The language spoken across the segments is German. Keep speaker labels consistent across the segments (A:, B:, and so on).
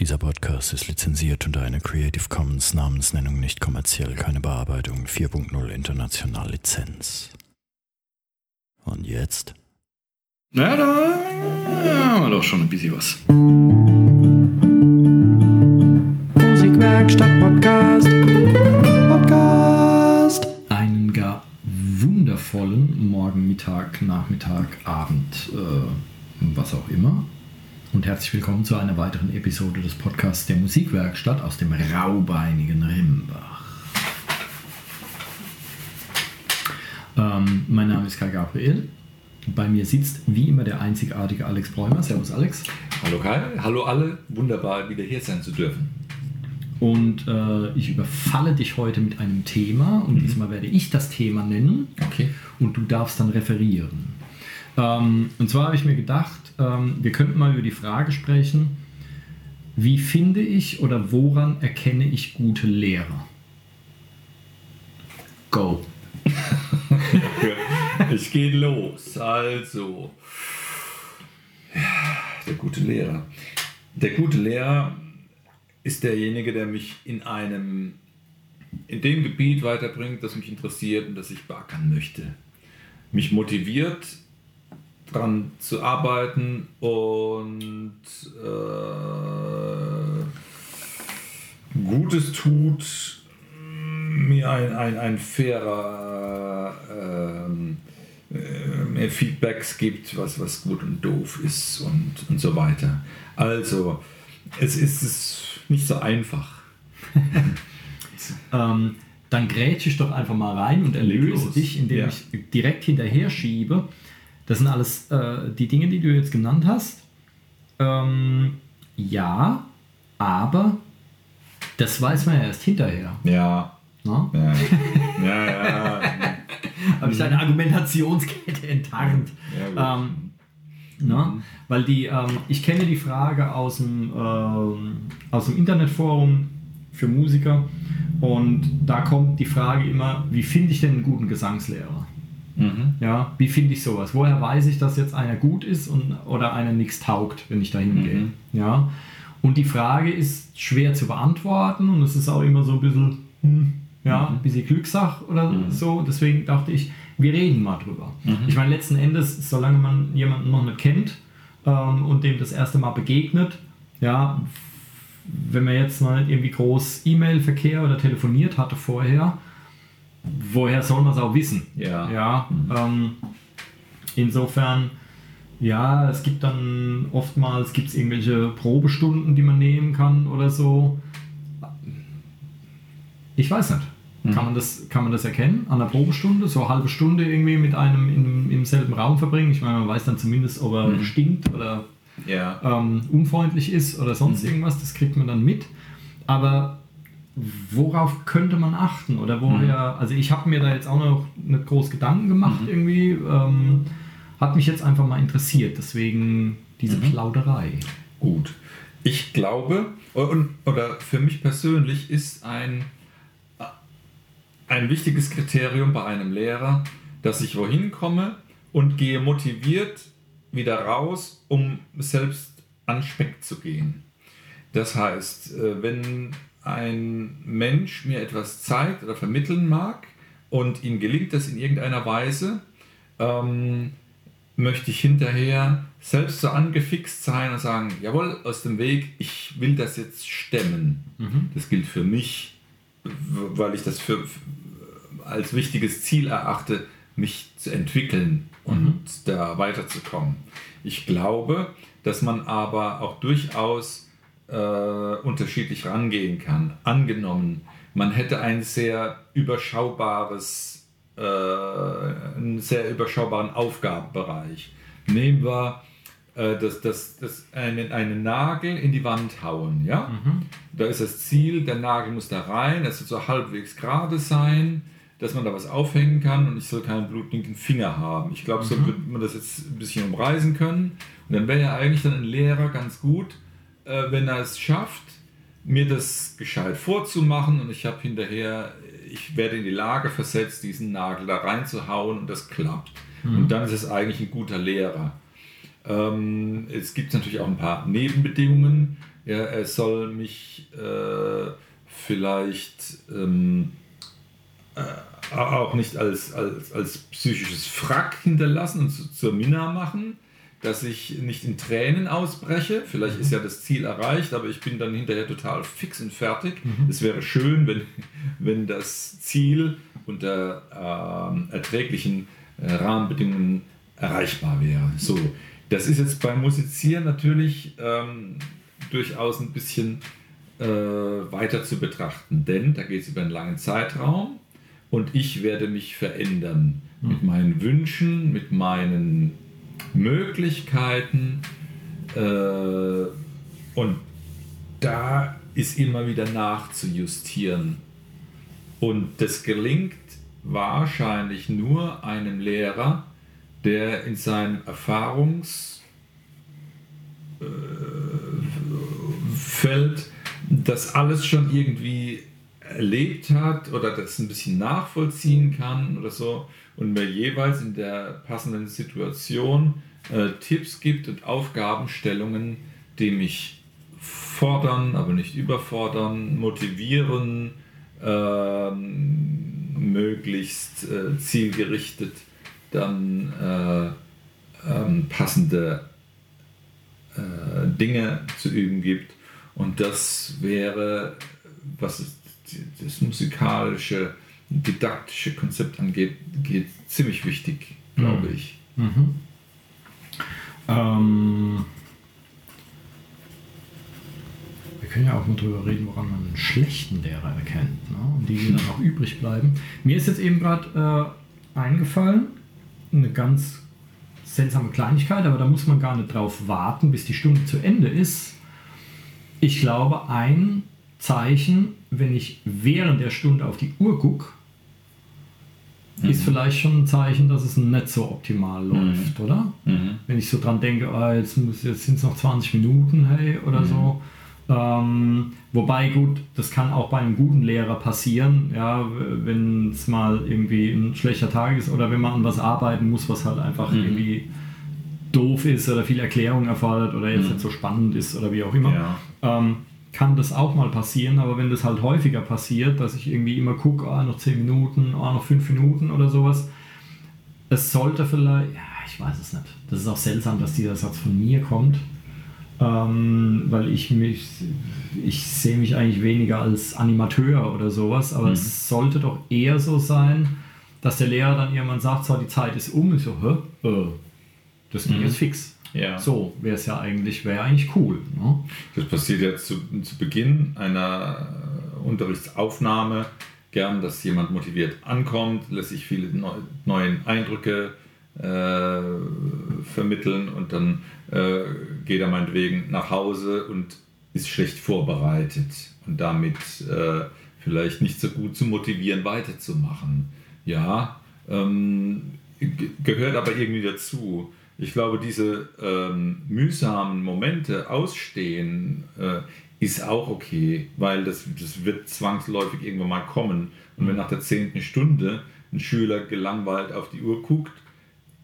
A: Dieser Podcast ist lizenziert unter einer Creative Commons Namensnennung nicht kommerziell, keine Bearbeitung 4.0 international Lizenz. Und jetzt?
B: Na, da haben wir doch schon ein bisschen was.
C: Musikwerkstatt Podcast. Podcast.
B: Einen gar wundervollen Morgen, Mittag, Nachmittag, Abend, äh, was auch immer. Und herzlich willkommen zu einer weiteren Episode des Podcasts der Musikwerkstatt aus dem raubeinigen Rimbach. Ähm, mein Name ist Kai Gabriel. Bei mir sitzt wie immer der einzigartige Alex Bräumer. Servus Alex.
D: Hallo Kai, hallo alle, wunderbar wieder hier sein zu dürfen.
B: Und äh, ich überfalle dich heute mit einem Thema und diesmal werde ich das Thema nennen
D: Okay.
B: und du darfst dann referieren. Ähm, und zwar habe ich mir gedacht, ähm, wir könnten mal über die Frage sprechen, wie finde ich oder woran erkenne ich gute Lehrer? Go.
D: Es geht los. Also, der gute Lehrer. Der gute Lehrer ist derjenige, der mich in einem, in dem Gebiet weiterbringt, das mich interessiert und das ich beackern möchte. Mich motiviert, daran zu arbeiten und äh, Gutes tut, mir ein, ein, ein fairer ähm, äh, mir Feedbacks gibt, was, was gut und doof ist und, und so weiter. Also, es ist es nicht so einfach.
B: Ähm, dann grätsche ich doch einfach mal rein und erlöse dich, indem
D: Ja.
B: ich direkt hinterher schiebe. Das sind alles äh, die Dinge, die du jetzt genannt hast. Ähm, ja, aber das weiß man ja erst hinterher.
D: Ja,
B: Ne?
D: ja, ja, ja.
B: Habe ich deine Argumentationskette enttarnt.
D: Ja, gut.
B: Ähm, ne? Weil die, ähm, ich kenne die Frage aus dem, ähm, aus dem Internetforum für Musiker und da kommt die Frage immer, wie finde ich denn einen guten Gesangslehrer?
D: Mhm.
B: Ja, wie finde ich sowas? Woher weiß ich, dass jetzt einer gut ist und, oder einer nichts taugt, wenn ich da hingehe?
D: Mhm.
B: Ja, und die Frage ist schwer zu beantworten und es ist auch immer so ein bisschen, hm, ja, ein bisschen Glückssache oder so. Deswegen dachte ich, wir reden mal drüber. Ich meine, letzten Endes, solange man jemanden noch nicht kennt ähm, und dem das erste Mal begegnet, ja, wenn man jetzt mal irgendwie groß E-Mail-Verkehr oder telefoniert hatte vorher, woher soll man es auch wissen?
D: Ja.
B: Ja, ähm, insofern, ja, es gibt dann oftmals gibt's irgendwelche Probestunden, die man nehmen kann oder so. Ich weiß nicht. Kann, man das, kann man das erkennen an der Probestunde? So eine halbe Stunde irgendwie mit einem in, im selben Raum verbringen? Ich meine, man weiß dann zumindest, ob er stinkt oder
D: ja.
B: ähm, unfreundlich ist oder sonst irgendwas, das kriegt man dann mit. Aber worauf könnte man achten? Oder woher, also ich habe mir da jetzt auch noch nicht groß Gedanken gemacht irgendwie. Ähm, hat mich jetzt einfach mal interessiert, deswegen diese Plauderei.
D: Gut. Ich glaube, und, oder für mich persönlich ist ein, ein wichtiges Kriterium bei einem Lehrer, dass ich wohin komme und gehe motiviert wieder raus, um selbst an Speck zu gehen. Das heißt, äh, wenn ein Mensch mir etwas zeigt oder vermitteln mag und ihm gelingt das in irgendeiner Weise, ähm, möchte ich hinterher selbst so angefixt sein und sagen, jawohl, aus dem Weg, ich will das jetzt stemmen. Das gilt für mich, weil ich das für, als wichtiges Ziel erachte, mich zu entwickeln und da weiterzukommen. Ich glaube, dass man aber auch durchaus äh, unterschiedlich rangehen kann. Angenommen, man hätte ein sehr überschaubares, äh, einen sehr überschaubaren Aufgabenbereich. Nehmen wir äh, das, das, das einen, einen Nagel in die Wand hauen. Ja? Da ist das Ziel, der Nagel muss da rein, es soll so halbwegs gerade sein, dass man da was aufhängen kann und ich soll keinen blutigen Finger haben. Ich glaube, so wird man das jetzt ein bisschen umreißen können. Und dann wäre ja eigentlich dann ein Lehrer ganz gut, äh, wenn er es schafft, mir das gescheit vorzumachen und ich habe hinterher, ich werde in die Lage versetzt, diesen Nagel da reinzuhauen und das klappt. Und dann ist es eigentlich ein guter Lehrer. Ähm, es gibt natürlich auch ein paar Nebenbedingungen. er, er soll mich äh, vielleicht ähm, äh, auch nicht als, als, als psychisches Frack hinterlassen und zu, zur Minna machen, dass ich nicht in Tränen ausbreche. Vielleicht ist ja das Ziel erreicht, aber ich bin dann hinterher total fix und fertig. Mhm. Es wäre schön, wenn, wenn das Ziel unter äh, erträglichen äh, Rahmenbedingungen erreichbar wäre. So, das ist jetzt beim Musizieren natürlich ähm, durchaus ein bisschen äh, weiter zu betrachten, denn da geht es über einen langen Zeitraum und ich werde mich verändern mhm. mit meinen Wünschen, mit meinen Möglichkeiten äh, und da ist immer wieder nachzujustieren. Und das gelingt wahrscheinlich nur einem Lehrer, der in seinem Erfahrungsfeld das alles schon irgendwie erlebt hat oder das ein bisschen nachvollziehen kann oder so und mir jeweils in der passenden Situation äh, Tipps gibt und Aufgabenstellungen, die mich fordern, aber nicht überfordern, motivieren, äh, möglichst äh, zielgerichtet dann äh, ähm, passende äh, Dinge zu üben gibt. Und das wäre, was das musikalische, didaktische Konzept angeht, geht ziemlich wichtig, glaube mhm. ich. Mhm.
B: Ähm, wir können ja auch mal drüber reden, woran man einen schlechten Lehrer erkennt ne? und die, die dann auch übrig bleiben. Mir ist jetzt eben gerade äh, eingefallen, eine ganz seltsame Kleinigkeit, aber da muss man gar nicht drauf warten, bis die Stunde zu Ende ist. Ich glaube, ein Zeichen, wenn ich während der Stunde auf die Uhr gucke, mhm. ist vielleicht schon ein Zeichen, dass es nicht so optimal mhm. läuft, mhm. oder? Mhm. Wenn ich so dran denke, oh, jetzt, jetzt sind es noch 20 Minuten, hey, oder so mhm. Ähm, wobei gut, das kann auch bei einem guten Lehrer passieren, ja, wenn es mal irgendwie ein schlechter Tag ist oder wenn man an was arbeiten muss, was halt einfach mhm. irgendwie doof ist oder viel Erklärung erfordert oder jetzt nicht so spannend ist oder wie auch immer. Ja. Ähm, kann das auch mal passieren, aber wenn das halt häufiger passiert, dass ich irgendwie immer gucke, ah, noch 10 Minuten, ah, noch 5 Minuten oder sowas, es sollte vielleicht, ja, ich weiß es nicht. Das ist auch seltsam, dass dieser Satz von mir kommt ähm, weil ich mich, ich sehe mich eigentlich weniger als Animateur oder sowas, aber mhm. es sollte doch eher so sein, dass der Lehrer dann irgendwann sagt, so, die Zeit ist um, ich so, hä? Äh, das ging mhm. jetzt fix. Ja. So wäre es ja eigentlich, wäre eigentlich cool. Ne?
D: Das passiert jetzt zu, zu Beginn einer Unterrichtsaufnahme gern, dass jemand motiviert ankommt, lässt sich viele neu, neue Eindrücke äh, vermitteln und dann äh, geht er meinetwegen nach Hause und ist schlecht vorbereitet und damit äh, vielleicht nicht so gut zu motivieren, weiterzumachen. Ja, ähm, gehört aber irgendwie dazu. Ich glaube, diese ähm, mühsamen Momente ausstehen äh, ist auch okay, weil das, das wird zwangsläufig irgendwann mal kommen. Und wenn nach der zehnten Stunde ein Schüler gelangweilt auf die Uhr guckt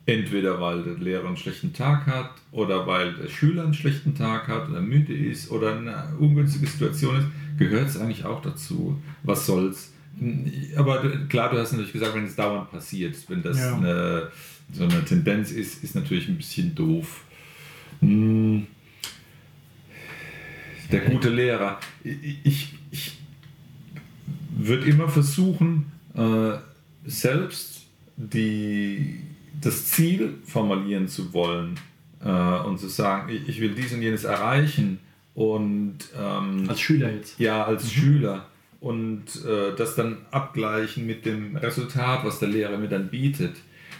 D: Entweder weil der Lehrer einen schlechten Tag hat oder weil der Schüler einen schlechten Tag hat oder müde ist oder eine ungünstige Situation ist, gehört es eigentlich auch dazu. Was soll's? Aber klar, du hast natürlich gesagt, wenn es dauernd passiert, wenn das ja. eine, so eine Tendenz ist, ist natürlich ein bisschen doof. Hm. Der gute Lehrer. Ich, ich würde immer versuchen, äh, selbst die das Ziel formulieren zu wollen äh, und zu sagen, ich, ich, will dies und jenes erreichen und ähm,
B: als Schüler jetzt.
D: Ja, als mhm. Schüler und äh, das dann abgleichen mit dem Resultat, was der Lehrer mir dann bietet.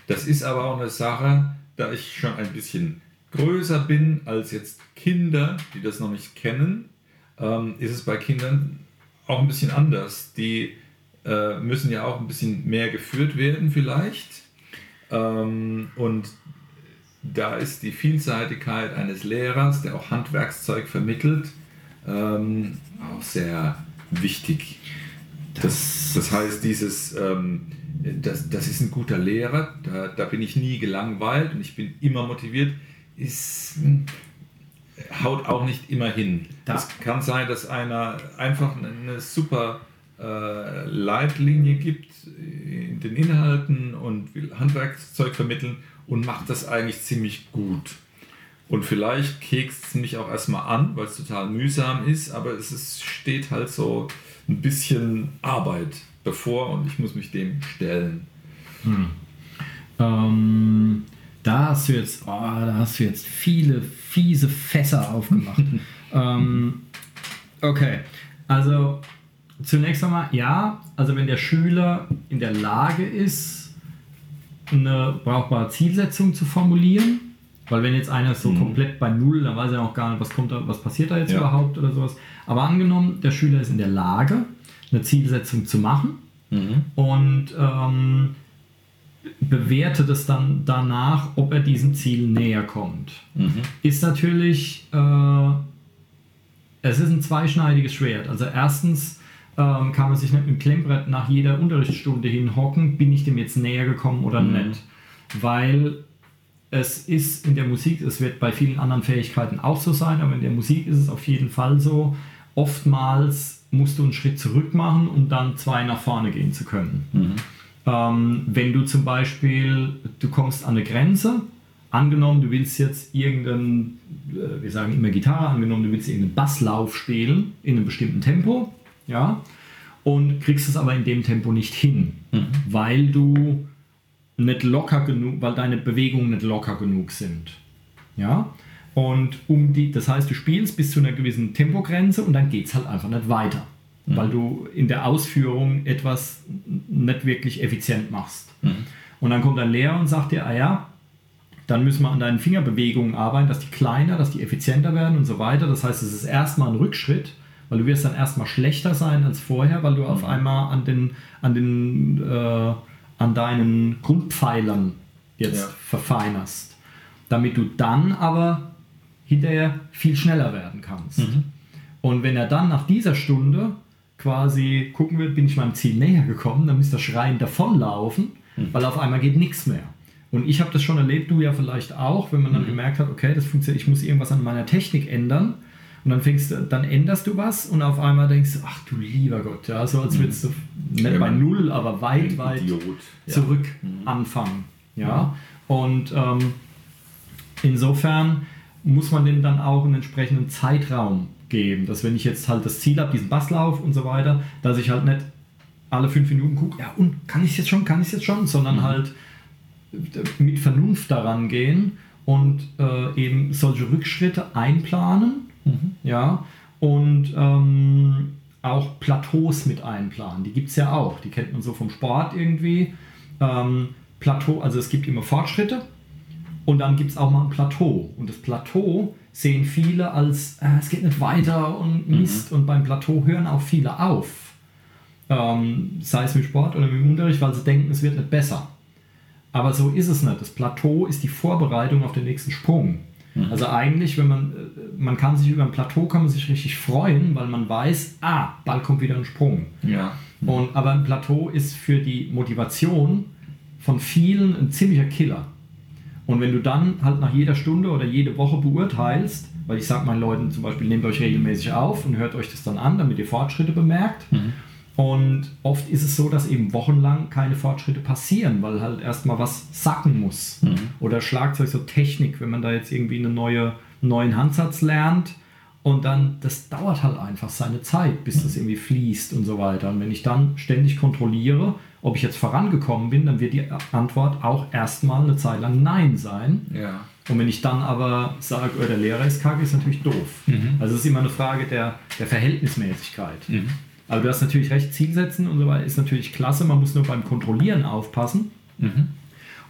D: Das ist aber auch eine Sache, da ich schon ein bisschen größer bin als jetzt Kinder, die das noch nicht kennen, ähm, ist es bei Kindern auch ein bisschen anders. Die äh, müssen ja auch ein bisschen mehr geführt werden vielleicht ähm, und da ist die Vielseitigkeit eines Lehrers, der auch Handwerkszeug vermittelt, ähm, auch sehr wichtig. Das, das heißt, dieses, ähm, das, das ist ein guter Lehrer, da, da bin ich nie gelangweilt und ich bin immer motiviert, ist, haut auch nicht immer hin. Es kann sein, dass einer einfach eine super äh, Leitlinie gibt in den Inhalten und will Handwerkszeug vermitteln und macht das eigentlich ziemlich gut. Und vielleicht kekst es mich auch erstmal an, weil es total mühsam ist, aber es ist, steht halt so ein bisschen Arbeit bevor und ich muss mich dem stellen.
B: Hm. Ähm, da hast du jetzt, oh, da hast du jetzt viele fiese Fässer aufgemacht. ähm, okay, also zunächst einmal, ja, also wenn der Schüler in der Lage ist, eine brauchbare Zielsetzung zu formulieren, weil wenn jetzt einer ist so mhm. komplett bei Null, dann weiß er auch gar nicht, was kommt da, was passiert da jetzt ja. überhaupt oder sowas. Aber angenommen, der Schüler ist in der Lage, eine Zielsetzung zu machen mhm. und ähm, bewertet es dann danach, ob er diesem Ziel näher kommt. Mhm. Ist natürlich, äh, es ist ein zweischneidiges Schwert. Also erstens ähm, kann man sich nicht mit dem Klemmbrett nach jeder Unterrichtsstunde hinhocken, bin ich dem jetzt näher gekommen oder mhm. nicht. Weil es ist in der Musik, es wird bei vielen anderen Fähigkeiten auch so sein, aber in der Musik ist es auf jeden Fall so, oftmals musst du einen Schritt zurück machen, um dann zwei nach vorne gehen zu können. Mhm. Ähm, wenn du zum Beispiel, du kommst an eine Grenze, angenommen, du willst jetzt irgendeinen, äh, wir sagen immer Gitarre, angenommen, du willst irgendeinen Basslauf spielen in einem bestimmten Tempo, ja, und kriegst es aber in dem Tempo nicht hin, mhm. weil du nicht locker genug, weil deine Bewegungen nicht locker genug sind, ja. Und um die, das heißt, du spielst bis zu einer gewissen Tempogrenze und dann geht es halt einfach nicht weiter mhm. weil du in der Ausführung etwas nicht wirklich effizient machst. Mhm. Und dann kommt ein Lehrer und sagt dir, ah ja, dann müssen wir an deinen Fingerbewegungen arbeiten, dass die kleiner, dass die effizienter werden und so weiter. Das heißt, es ist erstmal ein Rückschritt, weil du wirst dann erstmal schlechter sein als vorher, weil du mhm. auf einmal an den, an den, äh, an deinen Grundpfeilern jetzt ja. verfeinerst. Damit du dann aber hinterher viel schneller werden kannst. Mhm. Und wenn er dann nach dieser Stunde quasi gucken wird, bin ich meinem Ziel näher gekommen, dann müsste das Schreien davonlaufen, mhm. weil auf einmal geht nichts mehr. Und ich habe das schon erlebt, du ja vielleicht auch, wenn man dann mhm. gemerkt hat, okay, das funktioniert, ich muss irgendwas an meiner Technik ändern. Und dann fängst du, dann änderst du was und auf einmal denkst du, ach du lieber Gott, ja, so als würdest du nicht ja, bei null, aber weit, weit zurück ja. Mhm. anfangen. Ja. Und ähm, insofern muss man dem dann auch einen entsprechenden Zeitraum geben. Dass wenn ich jetzt halt das Ziel habe, diesen Basslauf und so weiter, dass ich halt nicht alle fünf Minuten gucke, ja und kann ich es jetzt schon, kann ich es jetzt schon, sondern mhm. halt mit Vernunft daran gehen und äh, eben solche Rückschritte einplanen, mhm. ja, und ähm, auch Plateaus mit einplanen. Die gibt es ja auch, die kennt man so vom Sport irgendwie. Ähm, Plateau, also es gibt immer Fortschritte und dann gibt es auch mal ein Plateau. Und das Plateau sehen viele als, äh, es geht nicht weiter und mhm. Mist. Mhm. Und beim Plateau hören auch viele auf. Ähm, sei es mit Sport oder mit dem Unterricht, weil sie denken, es wird nicht besser. Aber so ist es nicht. Das Plateau ist die Vorbereitung auf den nächsten Sprung. Mhm. Also eigentlich, wenn man, äh, man kann sich über ein Plateau kann man sich richtig freuen, weil man weiß, ah, bald kommt wieder ein Sprung.
D: Ja.
B: Mhm. Und, aber ein Plateau ist für die Motivation von vielen ein ziemlicher Killer. Und wenn du dann halt nach jeder Stunde oder jede Woche beurteilst, weil ich sage meinen Leuten zum Beispiel, nehmt euch regelmäßig auf und hört euch das dann an, damit ihr Fortschritte bemerkt. Mhm. Und oft ist es so, dass eben wochenlang keine Fortschritte passieren, weil halt erstmal was sacken muss. Mhm. Oder Schlagzeug, so Technik, wenn man da jetzt irgendwie einen neue, neuen Handsatz lernt und dann, das dauert halt einfach seine Zeit, bis das irgendwie fließt und so weiter. Und wenn ich dann ständig kontrolliere, ob ich jetzt vorangekommen bin, dann wird die Antwort auch erstmal eine Zeit lang Nein sein.
D: Ja.
B: Und wenn ich dann aber sage, oh, der Lehrer ist kacke, ist natürlich doof. Mhm. Also es ist immer eine Frage der, der Verhältnismäßigkeit. Mhm. Aber du hast natürlich recht, Zielsetzen und so weiter ist natürlich klasse, man muss nur beim Kontrollieren aufpassen. Mhm.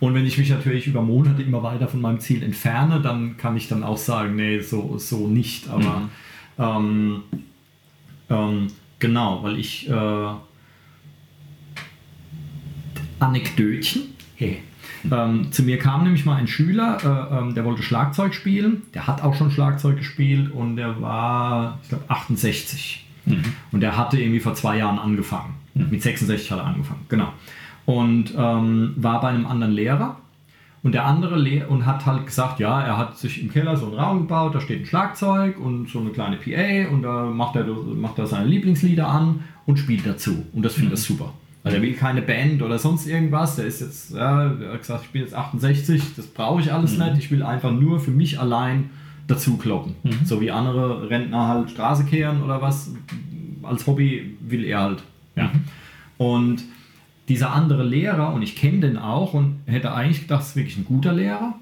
B: Und wenn ich mich natürlich über Monate immer weiter von meinem Ziel entferne, dann kann ich dann auch sagen, nee, so, so nicht. Aber mhm. ähm, ähm, genau, weil ich äh, Anekdötchen. Hey. Ähm, zu mir kam nämlich mal ein Schüler, äh, ähm, der wollte Schlagzeug spielen. Der hat auch schon Schlagzeug gespielt und der war, ich glaube, 68. Mhm. Und der hatte irgendwie vor zwei Jahren angefangen. Mhm. Mit 66 hat er angefangen, genau. Und ähm, war bei einem anderen Lehrer. Und der andere Le und hat halt gesagt, ja, er hat sich im Keller so einen Raum gebaut, da steht ein Schlagzeug und so eine kleine PA und da macht er, macht er seine Lieblingslieder an und spielt dazu. Und das findet er super. Weil er will keine Band oder sonst irgendwas. Der ist jetzt, ja, er hat gesagt, ich bin jetzt 68, das brauche ich alles mhm. nicht. Ich will einfach nur für mich allein dazu kloppen. Mhm. So wie andere Rentner halt Straße kehren oder was. Als Hobby will er halt. Ja. Mhm. Und dieser andere Lehrer, und ich kenne den auch und hätte eigentlich gedacht, es ist wirklich ein guter Lehrer,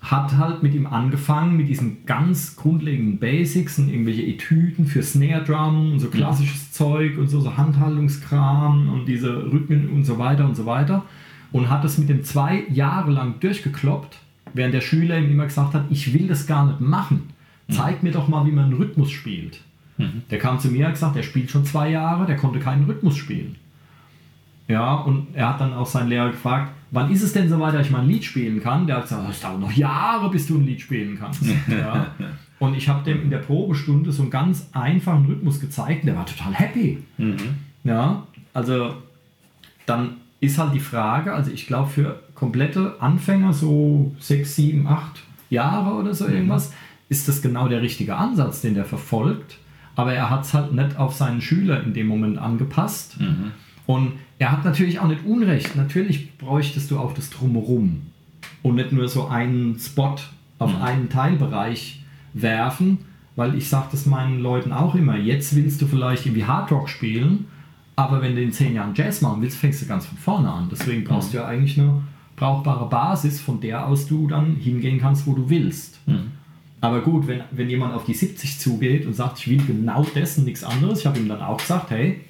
B: hat halt mit ihm angefangen, mit diesen ganz grundlegenden Basics und irgendwelche Etüden für Snare Drum und so klassisches mhm. Zeug und so, so Handhaltungskram und diese Rhythmen und so weiter und so weiter und hat das mit dem zwei Jahre lang durchgekloppt, während der Schüler ihm immer gesagt hat, ich will das gar nicht machen. Mhm. Zeig mir doch mal, wie man einen Rhythmus spielt. Mhm. Der kam zu mir und hat gesagt, er spielt schon zwei Jahre, der konnte keinen Rhythmus spielen. Ja, und er hat dann auch seinen Lehrer gefragt, wann ist es denn so weit, dass ich mal ein Lied spielen kann? Der hat gesagt, es dauert noch Jahre, bis du ein Lied spielen kannst. ja. Und ich habe dem in der Probestunde so einen ganz einfachen Rhythmus gezeigt und der war total happy. Mhm. Ja, also dann ist halt die Frage, also ich glaube für komplette Anfänger, so sechs, sieben, acht Jahre oder so mhm. irgendwas, ist das genau der richtige Ansatz, den der verfolgt. Aber er hat es halt nicht auf seinen Schüler in dem Moment angepasst. Mhm. Und er hat natürlich auch nicht Unrecht. Natürlich bräuchtest du auch das Drumherum und nicht nur so einen Spot auf mhm. einen Teilbereich werfen, weil ich sage das meinen Leuten auch immer. Jetzt willst du vielleicht irgendwie Hardrock spielen, aber wenn du in zehn Jahren Jazz machen willst, fängst du ganz von vorne an. Deswegen brauchst mhm. du ja eigentlich eine brauchbare Basis, von der aus du dann hingehen kannst, wo du willst. Mhm. Aber gut, wenn, wenn jemand auf die 70 zugeht und sagt, ich will genau und nichts anderes, ich habe ihm dann auch gesagt, hey,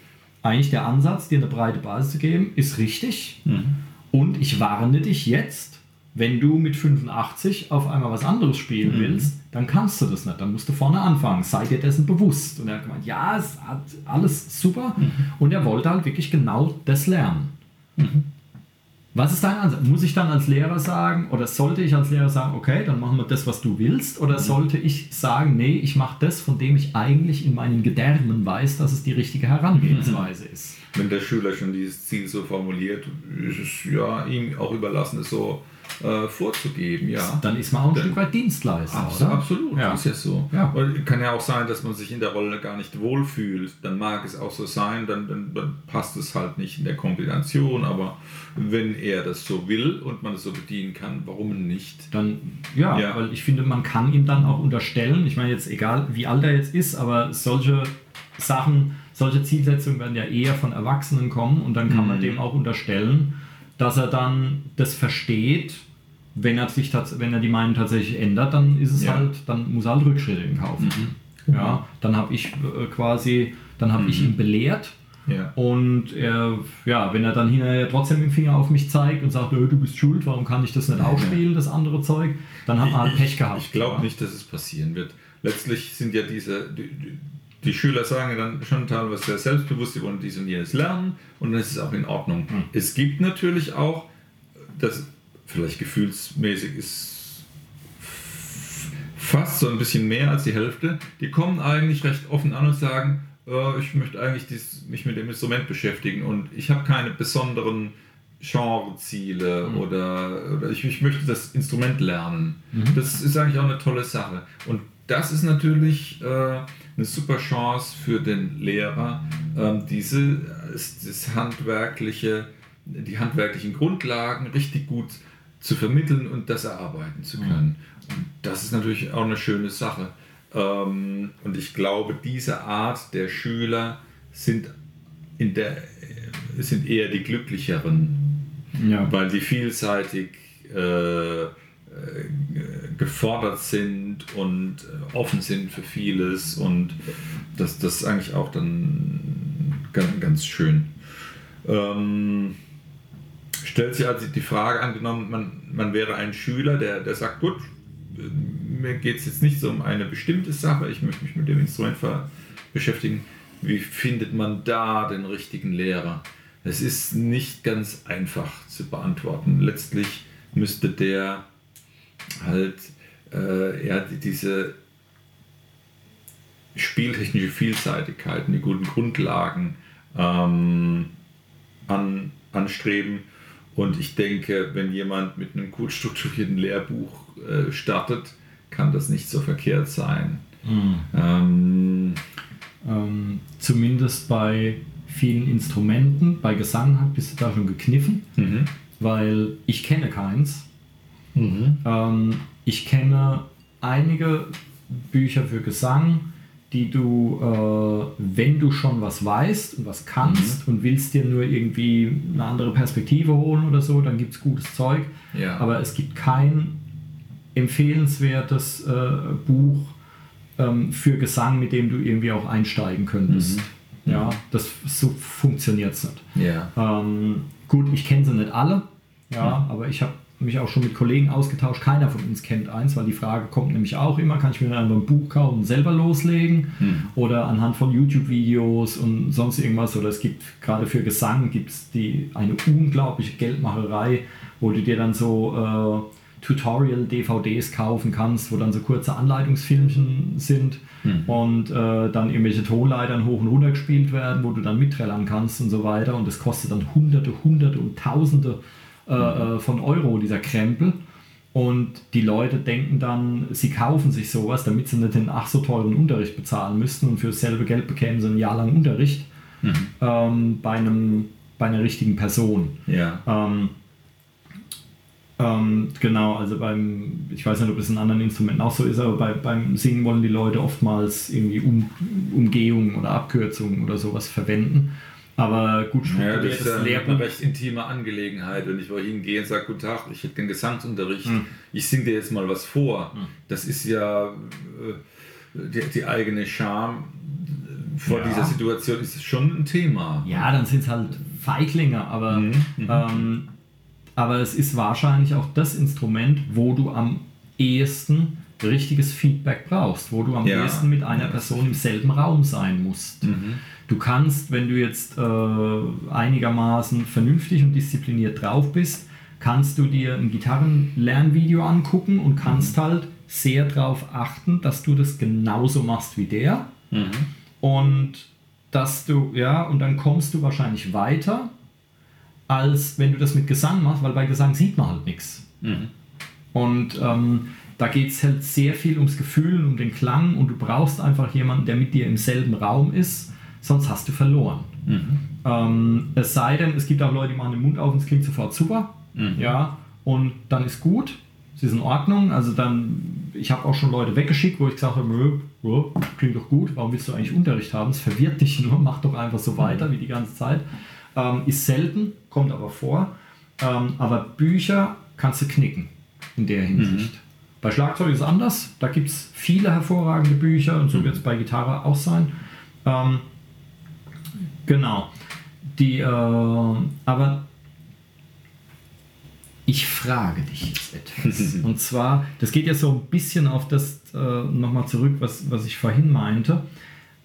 B: eigentlich der Ansatz, dir eine breite Basis zu geben, ist richtig. Mhm. Und ich warne dich jetzt, wenn du mit 85 auf einmal was anderes spielen mhm. willst, dann kannst du das nicht. Dann musst du vorne anfangen. Sei dir dessen bewusst. Und er hat gemeint, ja, es hat alles super. Mhm. Und er wollte halt wirklich genau das lernen. Was ist dein Ansatz? Muss ich dann als Lehrer sagen, oder sollte ich als Lehrer sagen, okay, dann machen wir das, was du willst? Oder mhm. sollte ich sagen, nee, ich mache das, von dem ich eigentlich in meinen Gedärmen weiß, dass es die richtige Herangehensweise mhm. ist?
D: Wenn der Schüler schon dieses Ziel so formuliert, ist es ja ihm auch überlassen, es so äh, vorzugeben, ja.
B: Dann ist man auch ein Dann, Stück weit Dienstleister,
D: abs oder? Absolut, ja. ist ja so. Ja. Und kann ja auch sein, dass man sich in der Rolle gar nicht wohlfühlt. Dann mag es auch so sein, dann, dann, dann passt es halt nicht in der Kombination, aber wenn er das so will und man es so bedienen kann, warum nicht?
B: Dann, ja, ja, weil ich finde, man kann ihm dann auch unterstellen, ich meine jetzt egal, wie alt er jetzt ist, aber solche Sachen, solche Zielsetzungen werden ja eher von Erwachsenen kommen und dann kann mhm. man dem auch unterstellen, dass er dann das versteht, wenn er sich wenn er die Meinung tatsächlich ändert, dann ist es ja. halt, dann muss er halt Rückschritte in Kauf. Mhm. Ja, dann habe ich äh, quasi, dann habe mhm. ich ihn belehrt. Ja. Und er, ja, wenn er dann hinterher trotzdem dem Finger auf mich zeigt und sagt, du bist schuld, warum kann ich das nicht auch spielen, das andere Zeug, dann hat man halt Pech gehabt.
D: Ich glaube ja. nicht, dass es passieren wird. Letztlich sind ja diese, die, die Schüler sagen dann schon teilweise sehr selbstbewusst, sie wollen dies und jenes lernen und dann ist es auch in Ordnung. Mhm. Es gibt natürlich auch, das vielleicht gefühlsmäßig ist fast so ein bisschen mehr als die Hälfte, die kommen eigentlich recht offen an und sagen, äh, ich möchte eigentlich dies, mich mit dem Instrument beschäftigen und ich habe keine besonderen Genreziele mhm. oder, oder ich, ich, möchte das Instrument lernen. Mhm. Das ist eigentlich auch eine tolle Sache. Und das ist natürlich äh, eine super Chance für den Lehrer, äh, diese das handwerkliche, die handwerklichen Grundlagen richtig gut zu vermitteln und das erarbeiten zu können. Mhm. Und das ist natürlich auch eine schöne Sache. Ähm, und ich glaube, diese Art der Schüler sind, in der, sind eher die glücklicheren, ja. weil die vielseitig äh, äh gefordert sind und äh, offen sind für vieles und das, das ist eigentlich auch dann ganz, ganz schön. Ähm, stellt sich also die Frage, angenommen, man, man wäre ein Schüler, der, der sagt, gut, mir geht es jetzt nicht so um eine bestimmte Sache, ich möchte mich mit dem Instrument beschäftigen. Wie findet man da den richtigen Lehrer? Es ist nicht ganz einfach zu beantworten. Letztlich müsste der halt äh, ja, diese spieltechnische Vielseitigkeit, die guten Grundlagen ähm, an, anstreben Und ich denke, wenn jemand mit einem gut strukturierten Lehrbuch äh, startet, kann das nicht so verkehrt sein. Mhm.
B: Ähm, ähm, zumindest bei vielen Instrumenten, bei Gesang bist du da schon gekniffen, mhm. weil ich kenne keins. Mhm. Ähm, ich kenne einige Bücher für Gesang, die du, äh, wenn du schon was weißt und was kannst mhm. und willst dir nur irgendwie eine andere Perspektive holen oder so, dann gibt es gutes Zeug. Ja. Aber es gibt kein empfehlenswertes äh, Buch ähm, für Gesang, mit dem du irgendwie auch einsteigen könntest. Mhm. Ja, das so funktioniert es nicht. Ja. Ähm, gut, ich kenne sie nicht alle, ja, mhm. aber ich habe mich auch schon mit Kollegen ausgetauscht. Keiner von uns kennt eins, weil die Frage kommt nämlich auch immer, kann ich mir dann ein Buch kaufen und selber loslegen hm. oder anhand von YouTube-Videos und sonst irgendwas. Oder es gibt gerade für Gesang gibt's die, eine unglaubliche Geldmacherei, wo du dir dann so äh, Tutorial-DVDs kaufen kannst, wo dann so kurze Anleitungsfilmchen sind hm. und äh, dann irgendwelche Tonleitern hoch und runter gespielt werden, wo du dann mitträllern kannst und so weiter. Und das kostet dann Hunderte, Hunderte und Tausende äh, äh, von Euro, dieser Krempel. Und die Leute denken dann, sie kaufen sich sowas, damit sie nicht den ach so teuren Unterricht bezahlen müssten und für dasselbe Geld bekämen sie ein Jahr lang Unterricht mhm. ähm, bei, einem, bei einer richtigen Person. Ja. Ähm, ähm, genau, also beim, ich weiß nicht, ob es in anderen Instrumenten auch so ist, aber bei, beim Singen wollen die Leute oftmals irgendwie um, Umgehungen oder Abkürzungen oder sowas verwenden. Aber gut
D: ja, das ist eine recht intime Angelegenheit. Wenn ich wohin gehe und sage, guten Tag, ich hätte den Gesangsunterricht, hm. ich singe dir jetzt mal was vor. Hm. Das ist ja äh, die, die, eigene Scham vor ja. dieser Situation ist schon ein Thema.
B: Ja, dann sind es halt Feiglinge, aber, mhm. mhm. ähm, aber es ist wahrscheinlich auch das Instrument, wo du am ehesten richtiges Feedback brauchst, wo du am ja. ehesten mit einer Person im selben Raum sein musst. Mhm. Du kannst, wenn du jetzt äh, einigermaßen vernünftig und diszipliniert drauf bist, kannst du dir ein Gitarrenlernvideo angucken und kannst mhm. halt sehr darauf achten, dass du das genauso machst wie der. Mhm. Und dass du, ja, und dann kommst du wahrscheinlich weiter, als wenn du das mit Gesang machst, weil bei Gesang sieht man halt nichts. Mhm. Und ähm, da geht es halt sehr viel ums Gefühl, um den Klang und du brauchst einfach jemanden, der mit dir im selben Raum ist sonst hast du verloren. Mhm. Ähm, es sei denn, es gibt auch Leute, die machen den Mund auf und es klingt sofort super. Mhm. Ja, und dann ist gut, es ist in Ordnung. Also dann, ich habe auch schon Leute weggeschickt, wo ich gesagt habe, oh, klingt doch gut, warum willst du eigentlich Unterricht haben? Es verwirrt dich nur, mach doch einfach so weiter wie die ganze Zeit. Ähm, ist selten, kommt aber vor. Ähm, aber Bücher kannst du knicken in der Hinsicht. Mhm. Bei Schlagzeug ist es anders, da gibt es viele hervorragende Bücher und so mhm. wird es bei Gitarre auch sein. Ähm, Genau. Die, äh, aber ich frage dich jetzt etwas. Und zwar, das geht ja so ein bisschen auf das äh, nochmal zurück, was, was ich vorhin meinte.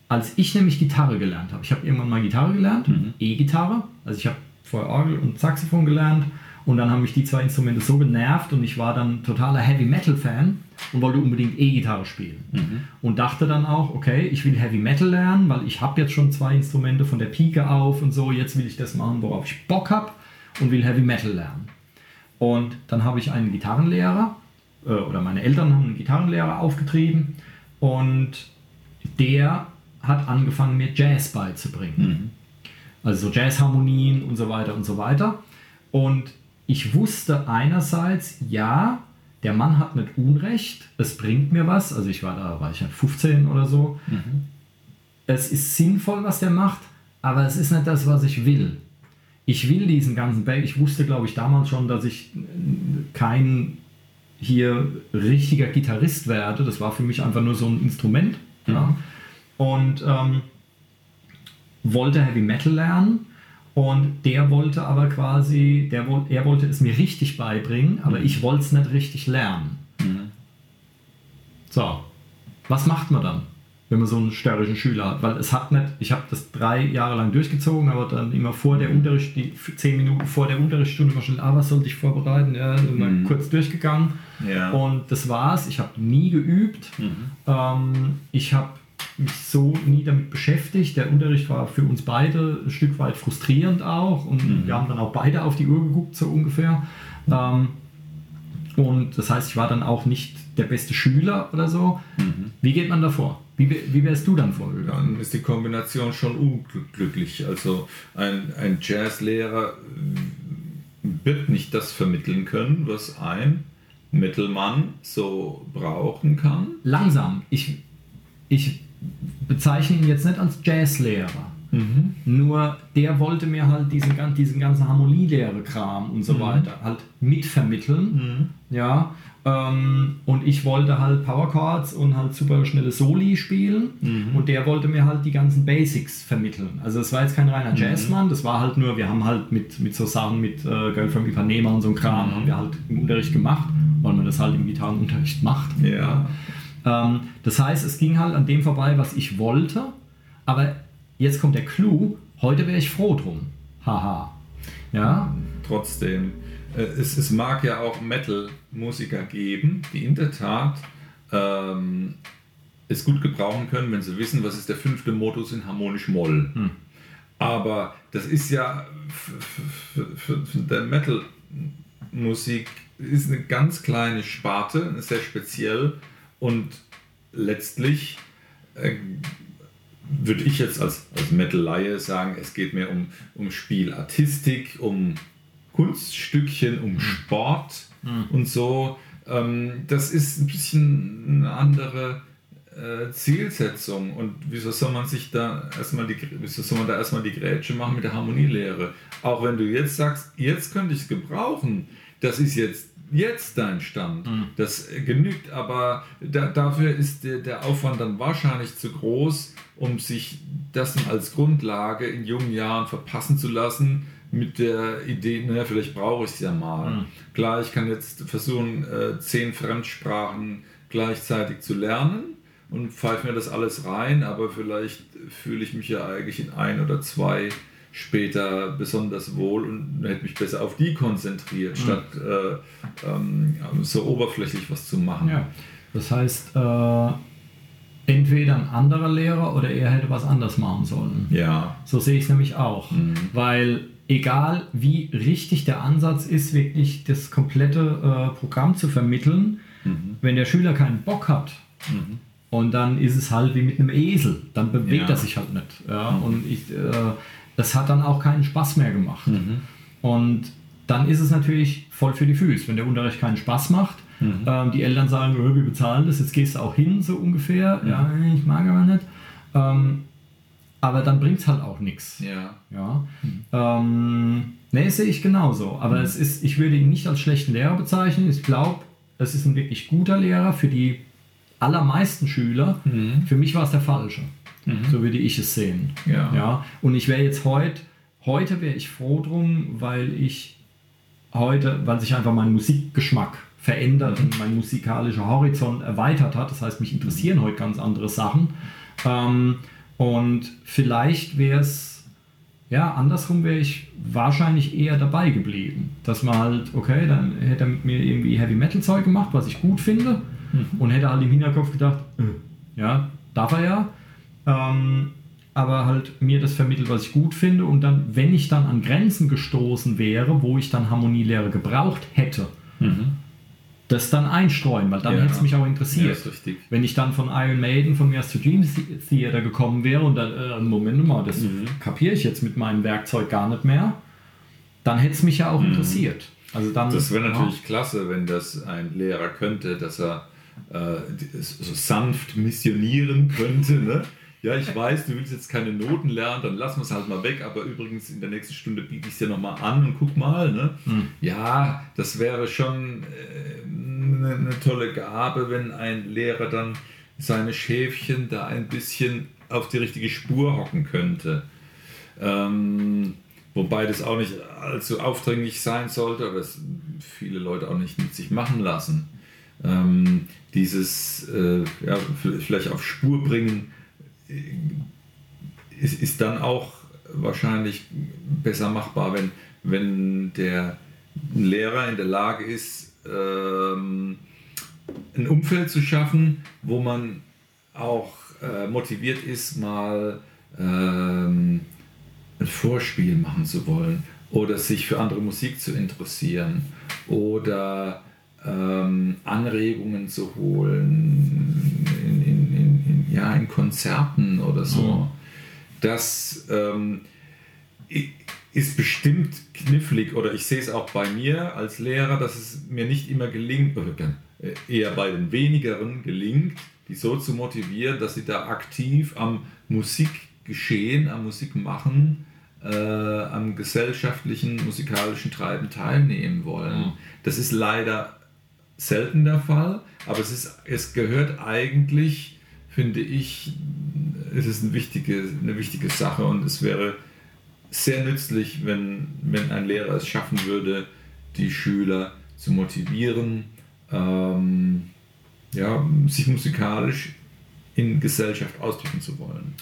B: Als ich nämlich Gitarre gelernt habe, ich habe irgendwann mal Gitarre gelernt, mhm. E-Gitarre, also ich habe vorher Orgel und Saxophon gelernt und dann haben mich die zwei Instrumente so genervt und ich war dann totaler Heavy Metal Fan und wollte unbedingt E-Gitarre spielen. Mhm. Und dachte dann auch, okay, ich will Heavy Metal lernen, weil ich habe jetzt schon zwei Instrumente von der Pike auf und so, jetzt will ich das machen, worauf ich Bock habe und will Heavy Metal lernen. Und dann habe ich einen Gitarrenlehrer, äh, oder meine Eltern haben einen Gitarrenlehrer aufgetrieben und der hat angefangen, mir Jazz beizubringen. Mhm. Also so Jazzharmonien und so weiter und so weiter. Und ich wusste einerseits, ja, der Mann hat nicht Unrecht, es bringt mir was. Also ich war da, war ich ja 15 oder so. Mhm. Es ist sinnvoll, was der macht, aber es ist nicht das, was ich will. Ich will diesen ganzen Back. Ich wusste, glaube ich, damals schon, dass ich kein hier richtiger Gitarrist werde. Das war für mich einfach nur so ein Instrument. Mhm. Ja. Und ähm, wollte Heavy Metal lernen und der wollte aber quasi, der, er wollte es mir richtig beibringen, aber mhm. ich wollte es nicht richtig lernen. Mhm. So, was macht man dann, wenn man so einen störrischen Schüler hat? Weil es hat nicht, ich habe das drei Jahre lang durchgezogen, aber dann immer vor der Unterricht, die zehn Minuten vor der Unterrichtsstunde war schon, ah, was sollte ich vorbereiten? Ja, also mal mhm. kurz durchgegangen. Ja. Und das war's. Ich habe nie geübt. Mhm. Ähm, ich habe mich so nie damit beschäftigt der Unterricht war für uns beide ein Stück weit frustrierend auch und mhm. wir haben dann auch beide auf die Uhr geguckt, so ungefähr. Ähm, und das heißt, ich war dann auch nicht der beste Schüler oder so. Mhm. Wie geht man da vor? Wie, wie wärst du dann vorgegangen?
D: Dann ist die Kombination schon unglücklich. Also ein, ein Jazzlehrer wird nicht das vermitteln können, was ein Mittelmann so brauchen kann.
B: Langsam. Ich, ich bezeichne ihn jetzt nicht als Jazzlehrer. Mhm. Nur der wollte mir halt diesen, diesen ganzen Harmonielehre-Kram und so mhm. weiter halt mitvermitteln. Mhm. Ja. Ähm, und ich wollte halt Power Chords und halt super schnelle Soli spielen. Mhm. Und der wollte mir halt die ganzen Basics vermitteln. Also es war jetzt kein reiner mhm. Jazzmann, das war halt nur, wir haben halt mit, mit so Sachen mit äh, Girl from Ipanema und so ein Kram, mhm. haben wir halt im Unterricht gemacht, weil man das halt im Gitarrenunterricht macht.
D: Ja.
B: Ähm, das heißt, es ging halt an dem vorbei, was ich wollte, aber jetzt kommt der Clou, heute wäre ich froh drum. Haha. Ja.
D: Trotzdem, äh, es, es mag ja auch Metal-Musiker geben, die in der Tat ähm, es gut gebrauchen können, wenn sie wissen, was ist der fünfte Modus in harmonisch Moll. Hm. Aber das ist ja für, für, für der Metal-Musik ist eine ganz kleine Sparte, sehr speziell und letztlich äh, würde ich jetzt als, als Metal-Laie sagen, es geht mehr um, um Spielartistik, um Kunststückchen, um mhm. Sport mhm. und so. Ähm, das ist ein bisschen eine andere äh, Zielsetzung. Und wieso soll man sich da erstmal die, wieso soll man da erstmal die Grätsche machen mit der Harmonielehre? Auch wenn du jetzt sagst, jetzt könnte ich es gebrauchen, das ist jetzt jetzt dein Stand. Mhm. Das genügt, aber da, dafür ist der, der Aufwand dann wahrscheinlich zu groß, um sich das als Grundlage in jungen Jahren verpassen zu lassen mit der Idee, naja, vielleicht brauche ich es ja mal. Mhm. Klar, ich kann jetzt versuchen, äh, zehn Fremdsprachen gleichzeitig zu lernen und pfeife mir das alles rein, aber vielleicht fühle ich mich ja eigentlich in ein oder zwei später besonders wohl und hätte mich besser auf die konzentriert, mhm. statt äh, ähm, so oberflächlich was zu machen.
B: Ja. Das heißt, äh, entweder ein anderer Lehrer oder er hätte was anders machen sollen.
D: Ja.
B: So sehe ich es nämlich auch. Mhm. Weil egal wie richtig der Ansatz ist, wirklich das komplette äh, Programm zu vermitteln, mhm. wenn der Schüler keinen Bock hat, mhm. und dann ist es halt wie mit einem Esel, dann bewegt ja. er sich halt nicht. Ja? Mhm. Und ich, äh, das hat dann auch keinen Spaß mehr gemacht. Mhm. Und dann ist es natürlich voll für die Füße, wenn der Unterricht keinen Spaß macht. Mhm. Ähm, die Eltern sagen, wir bezahlen das, jetzt gehst du auch hin, so ungefähr. Mhm. Ja, ich mag aber nicht. Ähm, aber dann bringt es halt auch nichts.
D: Ja.
B: ja. Mhm. Ähm, ne, sehe ich genauso. Aber mhm. es ist, ich würde ihn nicht als schlechten Lehrer bezeichnen. Ich glaube, es ist ein wirklich guter Lehrer für die allermeisten Schüler. Mhm. Für mich war es der falsche. Mhm. So würde ich es sehen.
D: Ja.
B: ja? Und ich wäre jetzt heute, heute wäre ich froh drum, weil ich heute, weil sich einfach mein Musikgeschmack verändert und mein musikalischer Horizont erweitert hat. Das heißt, mich interessieren heute ganz andere Sachen. Ähm, und vielleicht wäre es, ja, andersrum wäre ich wahrscheinlich eher dabei geblieben. Dass man halt, okay, dann hätte er mit mir irgendwie Heavy Metal Zeug gemacht, was ich gut finde. Mhm. Und hätte halt im Hinterkopf gedacht, äh, ja, darf er ja. Ähm, aber halt mir das vermittelt, was ich gut finde. Und dann, wenn ich dann an Grenzen gestoßen wäre, wo ich dann Harmonielehre gebraucht hätte, mhm. das dann einstreuen, weil dann ja. hätte es mich auch interessiert.
D: Ja,
B: wenn ich dann von Iron Maiden von mir aus zu Dream Theater gekommen wäre und dann, äh, Moment mal, das mhm. kapiere ich jetzt mit meinem Werkzeug gar nicht mehr, dann hätte es mich ja auch mhm. interessiert. Also dann,
D: das wäre natürlich ja. klasse, wenn das ein Lehrer könnte, dass er äh, so sanft missionieren könnte. Ne? Ja, ich weiß, du willst jetzt keine Noten lernen, dann lassen wir es halt mal weg, aber übrigens in der nächsten Stunde biete ich es dir nochmal an und guck mal. Ne? Mhm. Ja, das wäre schon äh, eine, eine tolle Gabe, wenn ein Lehrer dann seine Schäfchen da ein bisschen auf die richtige Spur hocken könnte. Ähm, wobei das auch nicht allzu aufdringlich sein sollte, aber es viele Leute auch nicht mit sich machen lassen. Ähm, dieses äh, ja, vielleicht auf Spur bringen ist, ist dann auch wahrscheinlich besser machbar, wenn, wenn der Lehrer in der Lage ist, ähm, ein Umfeld zu schaffen, wo man auch äh, motiviert ist, mal ähm, ein Vorspiel machen zu wollen oder sich für andere Musik zu interessieren oder ähm, Anregungen zu holen in, in, in, in, ja, in Konzerten oder so. Mhm. Das ähm, ist bestimmt knifflig oder ich sehe es auch bei mir als Lehrer, dass es mir nicht immer gelingt, äh, eher bei den wenigeren gelingt, die so zu motivieren, dass sie da aktiv am Musikgeschehen, am Musikmachen, äh, am gesellschaftlichen, musikalischen Treiben teilnehmen wollen. Mhm. Das ist leider selten der Fall, aber es, ist, es gehört eigentlich, finde ich, es ist eine wichtige, eine wichtige Sache und es wäre sehr nützlich, wenn, wenn ein Lehrer es schaffen würde, die Schüler zu motivieren, ähm, ja, sich musikalisch in Gesellschaft ausdrücken zu wollen.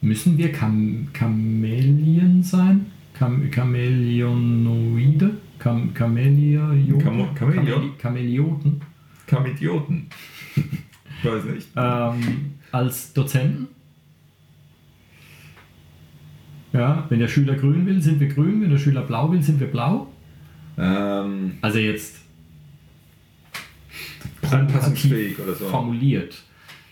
B: Müssen wir Cham Chamäleon sein? Cham Chamäleonoide? Cham Chamäleoten?
D: Cham Chamäleon?
B: Chamäleoten.
D: Chamidioten. ich weiß nicht.
B: Ähm, als Dozenten? Ja, wenn der Schüler grün will, sind wir grün. Wenn der Schüler blau will, sind wir blau.
D: Ähm,
B: also jetzt
D: anpassungsfähig oder so.
B: formuliert,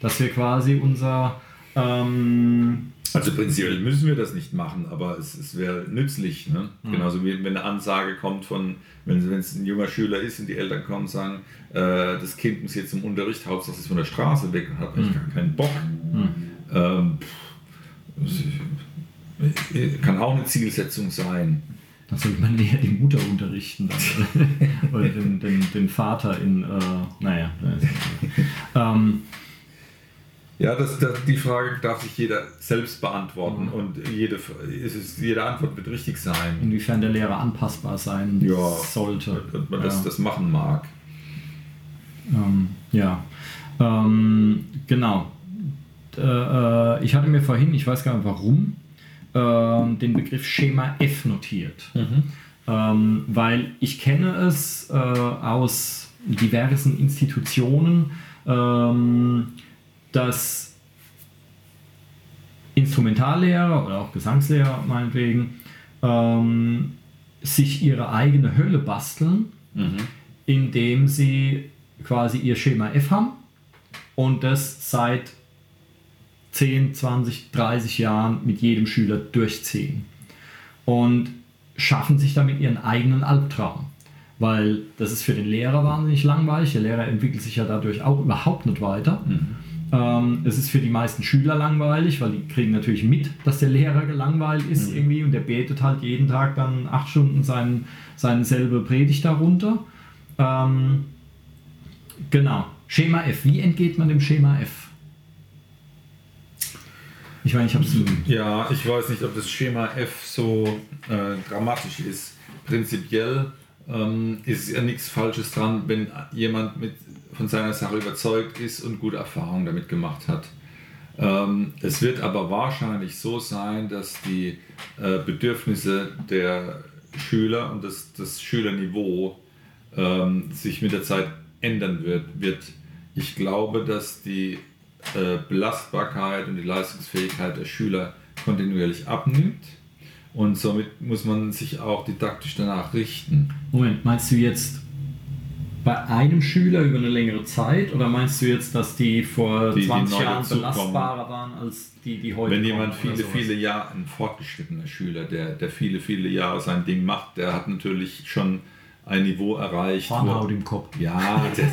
B: dass wir quasi unser ähm,
D: also prinzipiell müssen wir das nicht machen, aber es, es wäre nützlich. Ne? Mhm. Genauso wie wenn eine Ansage kommt von, wenn es ein junger Schüler ist und die Eltern kommen und sagen, äh, das Kind muss jetzt zum Unterricht, Hauptsache es ist von der Straße weg und hat eigentlich mhm. gar keinen Bock. Mhm. Ähm, kann auch eine Zielsetzung sein.
B: Da sollte man eher die Mutter unterrichten dann, oder den, den, den, Vater in, äh, naja. ähm,
D: ja, das, das, die Frage darf sich jeder selbst beantworten mhm. und jede, ist jede Antwort wird richtig sein.
B: Inwiefern der Lehrer anpassbar sein
D: ja,
B: sollte.
D: Und man ja. das, das machen mag.
B: Ähm, ja, ähm, genau. Äh ich hatte mir vorhin, ich weiß gar nicht warum, äh, den Begriff Schema F notiert. Mhm. Ähm, weil ich kenne es äh, aus diversen Institutionen, ähm, dass Instrumentallehrer oder auch Gesangslehrer meinetwegen ähm, sich ihre eigene Hölle basteln, mhm. indem sie quasi ihr Schema F haben und das seit 10, 20, 30 Jahren mit jedem Schüler durchziehen. Und schaffen sich damit ihren eigenen Albtraum. Weil das ist für den Lehrer wahnsinnig langweilig. Der Lehrer entwickelt sich ja dadurch auch überhaupt nicht weiter. Mhm. Ähm, es ist für die meisten Schüler langweilig, weil die kriegen natürlich mit, dass der Lehrer gelangweilt ist mhm. irgendwie und der betet halt jeden Tag dann acht Stunden sein, seine selbe Predigt darunter. Ähm, genau. Schema F. Wie entgeht man dem Schema F?
D: Ich meine, ich habe es. Ja, ich weiß nicht, ob das Schema F so äh, dramatisch ist. Prinzipiell ähm, ist ja nichts Falsches dran, wenn jemand mit, von seiner Sache überzeugt ist und gute Erfahrungen damit gemacht hat. Ähm, es wird aber wahrscheinlich so sein, dass die äh, Bedürfnisse der Schüler und das, das Schülerniveau ähm, sich mit der Zeit ändern wird, wird. Ich glaube, dass die äh, Belastbarkeit und die Leistungsfähigkeit der Schüler kontinuierlich abnimmt. Und somit muss man sich auch didaktisch danach richten.
B: Moment, meinst du jetzt bei einem Schüler über eine längere Zeit oder meinst du jetzt, dass die vor die, 20 die Jahren belastbarer waren als die, die heute
D: Wenn jemand viele, viele Jahre, ein fortgeschrittener Schüler, der, der viele, viele Jahre sein Ding macht, der hat natürlich schon ein Niveau erreicht.
B: Hornhaut im Kopf.
D: Ja, der,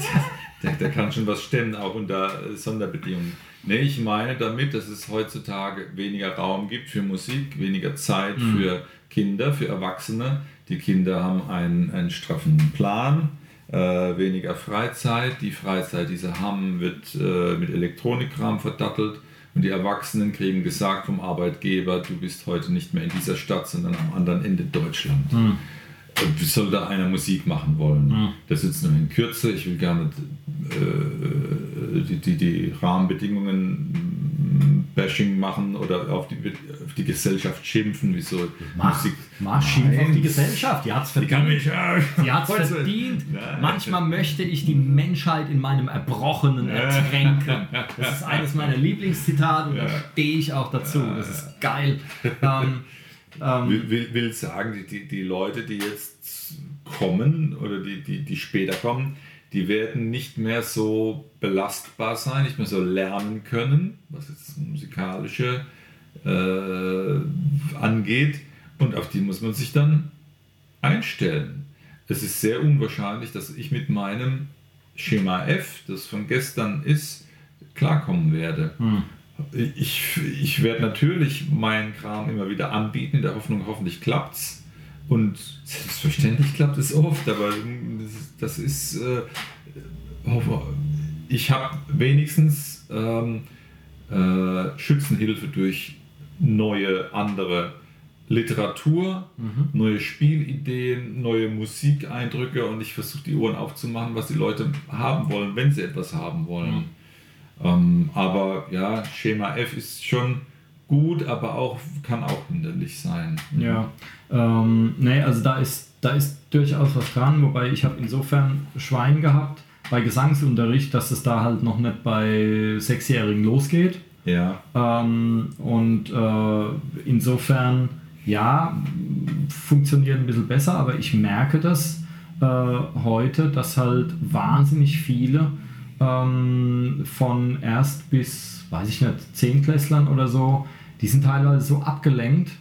D: der, der kann schon was stemmen, auch unter Sonderbedingungen. Nee, ich meine damit, dass es heutzutage weniger Raum gibt für Musik, weniger Zeit mhm. für Kinder, für Erwachsene. Die Kinder haben einen, einen straffen Plan, äh, weniger Freizeit. Die Freizeit, die sie haben, wird äh, mit Elektronikkram verdattelt. Und die Erwachsenen kriegen gesagt vom Arbeitgeber, du bist heute nicht mehr in dieser Stadt, sondern am anderen Ende Deutschland. Mhm soll da einer Musik machen wollen. Ja. Das ist nur in Kürze. Ich will gerne äh, die, die, die Rahmenbedingungen Bashing machen oder auf die, auf die Gesellschaft schimpfen, wie so
B: Mach,
D: Musik.
B: mach Schimpf auf die Gesellschaft, die hat es verdient.
D: mich ja.
B: Die hat's verdient.
D: Nein.
B: Manchmal möchte ich die Menschheit in meinem Erbrochenen ertränken. Das ist eines meiner Lieblingszitate und da stehe ich auch dazu. Das ist geil. Ähm, ähm,
D: will, will, will sagen, die, die, die Leute, die jetzt kommen oder die, die, die später kommen, die werden nicht mehr so belastbar sein, nicht mehr so lernen können, was jetzt das musikalische äh, angeht. Und auf die muss man sich dann einstellen. Es ist sehr unwahrscheinlich, dass ich mit meinem Schema F, das von gestern ist, klarkommen werde. Ich, ich werde natürlich meinen Kram immer wieder anbieten, in der Hoffnung, hoffentlich klappt's. Und selbstverständlich klappt es oft, aber das ist. Äh, hoffe- ich habe wenigstens ähm, äh, Schützenhilfe durch neue, andere Literatur, neue Spielideen, neue Musikeindrücke und ich versuche die Ohren aufzumachen, was die Leute haben wollen, wenn sie etwas haben wollen. Ähm, aber ja, Schema F ist schon gut, aber auch kann auch hinderlich sein.
B: Ja, ähm, nee, also da ist, da ist durchaus was dran, wobei ich habe insofern Schwein gehabt bei Gesangsunterricht, dass es da halt noch nicht bei Sechsjährigen losgeht.
D: Ja.
B: Ähm, und äh, insofern, ja, funktioniert ein bisschen besser, aber ich merke das äh, heute, dass halt wahnsinnig viele ähm, von erst bis, weiß ich nicht, Zehntklässlern oder so, die sind teilweise so abgelenkt,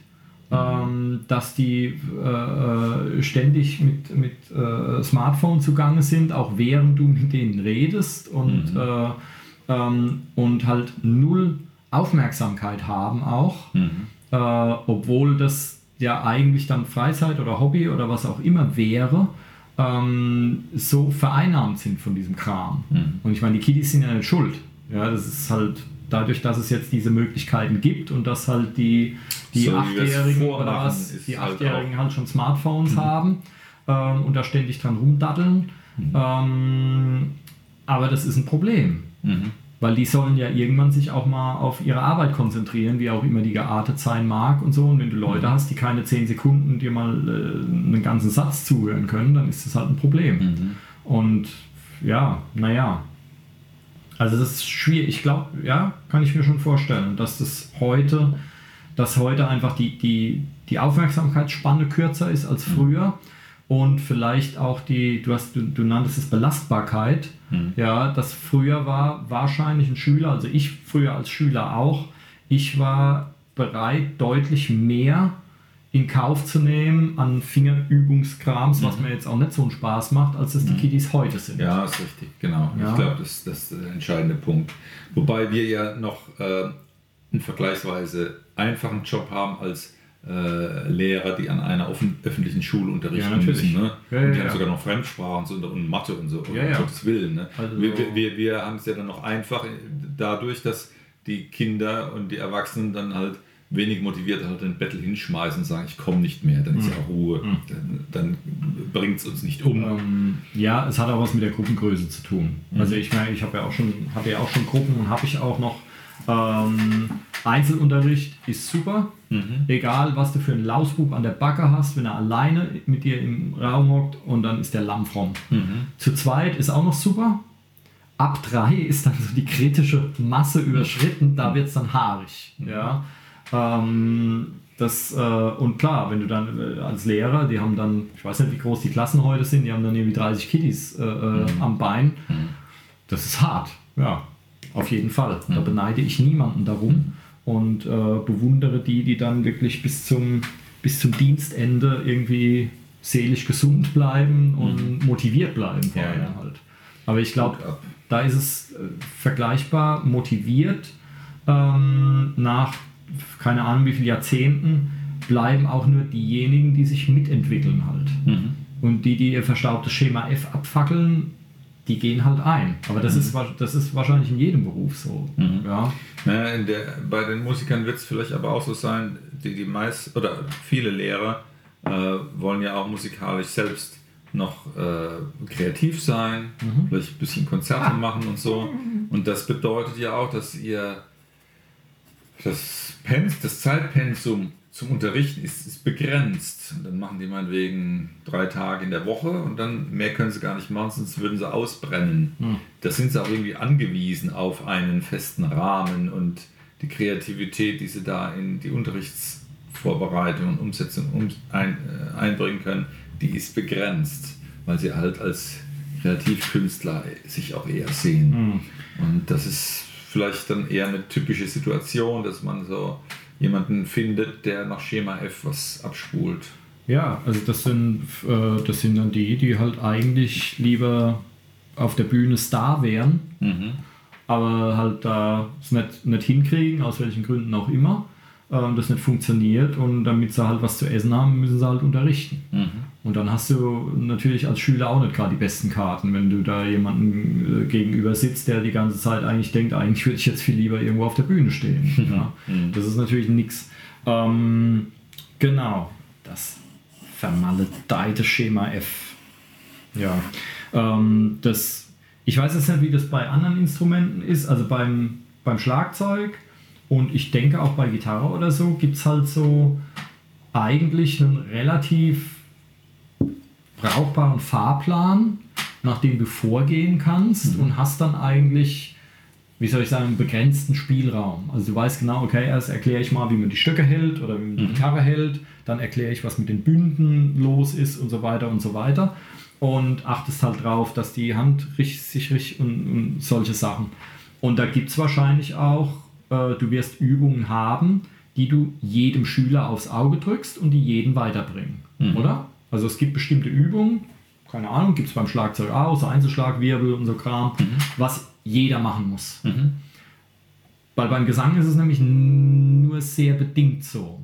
B: ähm, dass die äh, äh, ständig mit, mit äh, Smartphone zugange sind, auch während du mit denen redest und, äh, ähm, und halt null Aufmerksamkeit haben auch,
D: Mhm.
B: äh, obwohl das ja eigentlich dann Freizeit oder Hobby oder was auch immer wäre, ähm, so vereinnahmt sind von diesem Kram.
D: Mhm.
B: Und ich meine, die Kiddies sind ja nicht schuld. Ja, das ist halt dadurch, dass es jetzt diese Möglichkeiten gibt und dass halt die, die
D: So
B: Achtjährigen oder was, die
D: halt
B: Achtjährigen halt schon Smartphones haben ähm, und da ständig dran rumdaddeln.
D: Mhm.
B: Ähm, aber das ist ein Problem.
D: Mhm.
B: Weil die sollen ja irgendwann sich auch mal auf ihre Arbeit konzentrieren, wie auch immer die geartet sein mag und so. Und wenn du Leute hast, die keine 10 Sekunden dir mal äh, einen ganzen Satz zuhören können, dann ist das halt ein Problem.
D: Mhm.
B: Und ja, naja. Also das ist schwierig. Ich glaube, ja, kann ich mir schon vorstellen, dass das heute, dass heute einfach die, die, die Aufmerksamkeitsspanne kürzer ist als früher. Und vielleicht auch die, du hast, du, du nanntest es Belastbarkeit.
D: Mhm.
B: Ja, das früher war wahrscheinlich ein Schüler, also ich früher als Schüler auch, ich war bereit, deutlich mehr in Kauf zu nehmen an Fingerübungskrams, was mir jetzt auch nicht so einen Spaß macht, als es die Kiddies heute sind.
D: Ja, ist richtig, genau.
B: Ja.
D: Ich glaube, das, das ist der entscheidende Punkt. Wobei wir ja noch äh, einen vergleichsweise einfachen Job haben als äh, Lehrer, die an einer offen, öffentlichen Schule unterrichten
B: Ja,
D: müssen. Ne?
B: Ja,
D: und die haben sogar noch Fremdsprachen und, so und Mathe und so,
B: Ja, ja.
D: Gottes Willen. Ne?
B: Also-
D: wir, wir- wir, wir haben es ja dann noch einfach dadurch, dass die Kinder und die Erwachsenen dann halt wenig motiviert halt den Bettel hinschmeißen und sagen, ich komme nicht mehr, dann
B: Mhm.
D: ist ja Ruhe, dann, dann bringt es uns nicht um.
B: Ähm, ja, es hat auch was mit der Gruppengröße zu tun. Also ich meine, ich habe ja auch schon, hatte ja auch schon Gruppen und habe ich auch noch. Ähm, Einzelunterricht ist super.
D: Mhm.
B: Egal, was du für einen Lausbub an der Backe hast, wenn er alleine mit dir im Raum hockt und dann ist der lammfromm.
D: Mhm.
B: Zu zweit ist auch noch super. Ab drei ist dann so die kritische Masse überschritten, da wird es dann haarig. Ja. Ähm, das, äh, und klar, wenn du dann äh, als Lehrer, die haben dann, ich weiß nicht, wie groß die Klassen heute sind, die haben dann irgendwie 30 Kiddies äh, äh, am Bein. Das ist hart, ja, auf jeden Fall. Da beneide ich niemanden darum und äh, bewundere die, die dann wirklich bis zum, bis zum Dienstende irgendwie seelisch gesund bleiben und motiviert bleiben
D: Ja, ja.
B: halt. Aber ich glaube, da ist es äh, vergleichbar motiviert ähm, nach keine Ahnung wie vielen Jahrzehnten bleiben auch nur diejenigen, die sich mitentwickeln halt.
D: Mhm.
B: Und die, die ihr verstaubtes Schema F abfackeln, die gehen halt ein. Aber das, ist, wa- das ist wahrscheinlich in jedem Beruf so. Ja.
D: Na, in der, bei den Musikern wird es vielleicht aber auch so sein, die, die meist oder viele Lehrer äh, wollen ja auch musikalisch selbst noch äh, kreativ sein, vielleicht ein bisschen Konzerte machen und so. Und das bedeutet ja auch, dass ihr Das, Pens, das Zeitpensum zum Unterrichten ist, ist begrenzt. Und dann machen die meinetwegen drei Tage in der Woche und dann mehr können sie gar nicht machen, sonst würden sie ausbrennen. Hm. Da sind sie auch irgendwie angewiesen auf einen festen Rahmen und die Kreativität, die sie da in die Unterrichtsvorbereitung und Umsetzung um, ein, äh, einbringen können, die ist begrenzt, weil sie halt als Kreativkünstler sich auch eher sehen. Mhm. Und das ist vielleicht dann eher eine typische Situation, dass man so jemanden findet, der nach Schema F was abspult.
B: Ja, also das sind, äh, das sind dann die, die halt eigentlich lieber auf der Bühne Star wären, mhm. aber halt da es nicht, nicht hinkriegen, aus welchen Gründen auch immer, äh, das nicht funktioniert und damit sie halt was zu essen haben, müssen sie halt unterrichten. Mhm. Und dann hast du natürlich als Schüler auch nicht gerade die besten Karten, wenn du da jemanden äh, gegenüber sitzt, der die ganze Zeit eigentlich denkt, eigentlich würde ich jetzt viel lieber irgendwo auf der Bühne stehen. ja. Mhm. Das ist natürlich nichts. Ähm, genau, das vermaledeite Schema F. Ja, ähm, das, ich weiß jetzt nicht, wie das bei anderen Instrumenten ist, also beim, beim Schlagzeug und ich denke auch bei Gitarre oder so gibt es halt so eigentlich einen relativ brauchbaren Fahrplan, nach dem du vorgehen kannst mhm. und hast dann eigentlich, wie soll ich sagen, einen begrenzten Spielraum. Also du weißt genau, okay, erst erkläre ich mal, wie man die Stöcke hält oder wie man die mhm. Gitarre hält, dann erkläre ich, was mit den Bünden los ist und so weiter und so weiter. Und achtest halt drauf, dass die Hand sich richtig und, und solche Sachen. Und da gibt es wahrscheinlich auch, äh, du wirst Übungen haben, die du jedem Schüler aufs Auge drückst und die jeden weiterbringen, mhm. oder? Also es gibt bestimmte Übungen, keine Ahnung, gibt es beim Schlagzeug auch, so Einzelschlagwirbel und so Kram, mhm. was jeder machen muss. Mhm. Weil beim Gesang ist es nämlich nur sehr bedingt so.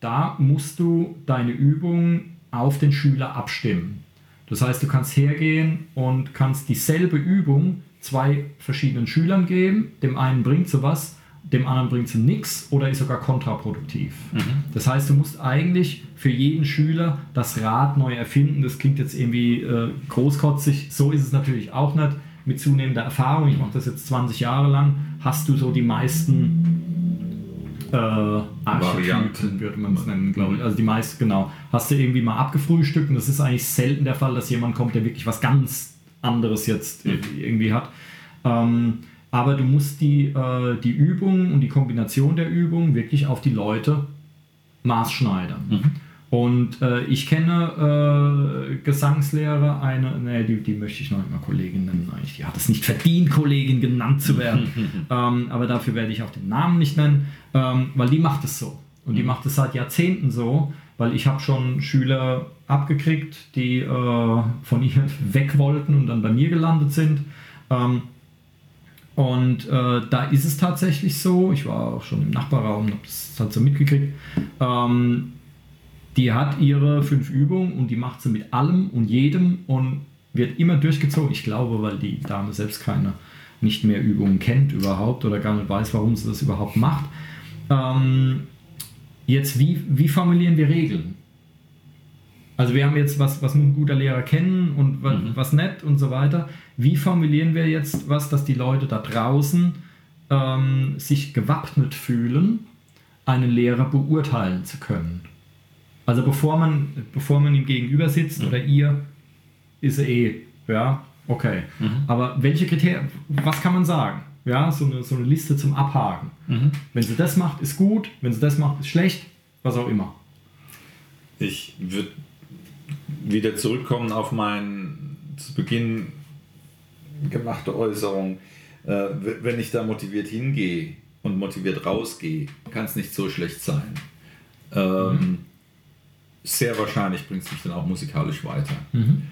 B: Da musst du deine Übung auf den Schüler abstimmen. Das heißt, du kannst hergehen und kannst dieselbe Übung zwei verschiedenen Schülern geben. Dem einen bringt sie was, dem anderen bringt sie nichts oder ist sogar kontraproduktiv. Mhm. Das heißt, du musst eigentlich für jeden Schüler das Rad neu erfinden. Das klingt jetzt irgendwie äh, großkotzig, so ist es natürlich auch nicht. Mit zunehmender Erfahrung, ich mache das jetzt 20 Jahre lang, hast du so die meisten äh, Archetypen, würde man es nennen, glaube ich. Also die meisten, genau. Hast du irgendwie mal abgefrühstückt und das ist eigentlich selten der Fall, dass jemand kommt, der wirklich was ganz anderes jetzt mhm. irgendwie hat. Ähm, aber du musst die, äh, die Übung und die Kombination der Übung wirklich auf die Leute maßschneidern. Mhm. Und äh, ich kenne äh, Gesangslehrer, eine, nee, die, die möchte ich noch nicht mal Kollegin nennen, eigentlich. Die hat es nicht verdient, Kollegin genannt zu werden. ähm, aber dafür werde ich auch den Namen nicht nennen, ähm, weil die macht es so. Und die mhm. macht es seit Jahrzehnten so, weil ich habe schon Schüler abgekriegt, die äh, von ihr weg wollten und dann bei mir gelandet sind. Ähm, und äh, da ist es tatsächlich so, ich war auch schon im Nachbarraum, habe das halt so mitgekriegt, ähm, die hat ihre fünf Übungen und die macht sie mit allem und jedem und wird immer durchgezogen. Ich glaube, weil die Dame selbst keine nicht mehr Übungen kennt überhaupt oder gar nicht weiß, warum sie das überhaupt macht. Ähm, jetzt, wie, wie formulieren wir Regeln? Also wir haben jetzt, was, was muss ein guter Lehrer kennen und was, mhm. was nett und so weiter. Wie formulieren wir jetzt was, dass die Leute da draußen ähm, sich gewappnet fühlen, einen Lehrer beurteilen zu können? Also bevor man, bevor man ihm gegenüber sitzt mhm. oder ihr, ist er eh, ja, okay. Mhm. Aber welche Kriterien, was kann man sagen? Ja, so eine, so eine Liste zum Abhaken. Mhm. Wenn sie das macht, ist gut, wenn sie das macht, ist schlecht, was auch immer.
D: Ich würde wieder zurückkommen auf mein zu Beginn gemachte Äußerung. Äh, wenn ich da motiviert hingehe und motiviert rausgehe, kann es nicht so schlecht sein. Ähm, mhm. Sehr wahrscheinlich bringt es mich dann auch musikalisch weiter. Mhm.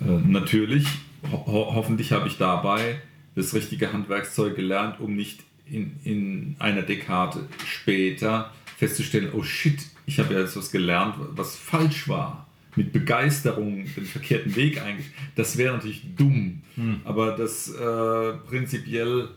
D: Äh, natürlich, ho hoffentlich habe ich dabei das richtige Handwerkszeug gelernt, um nicht in, in einer Dekade später festzustellen, oh shit, ich habe ja jetzt was gelernt, was falsch war mit Begeisterung den verkehrten Weg eigentlich. Das wäre natürlich dumm. Hm. Aber das äh, prinzipiell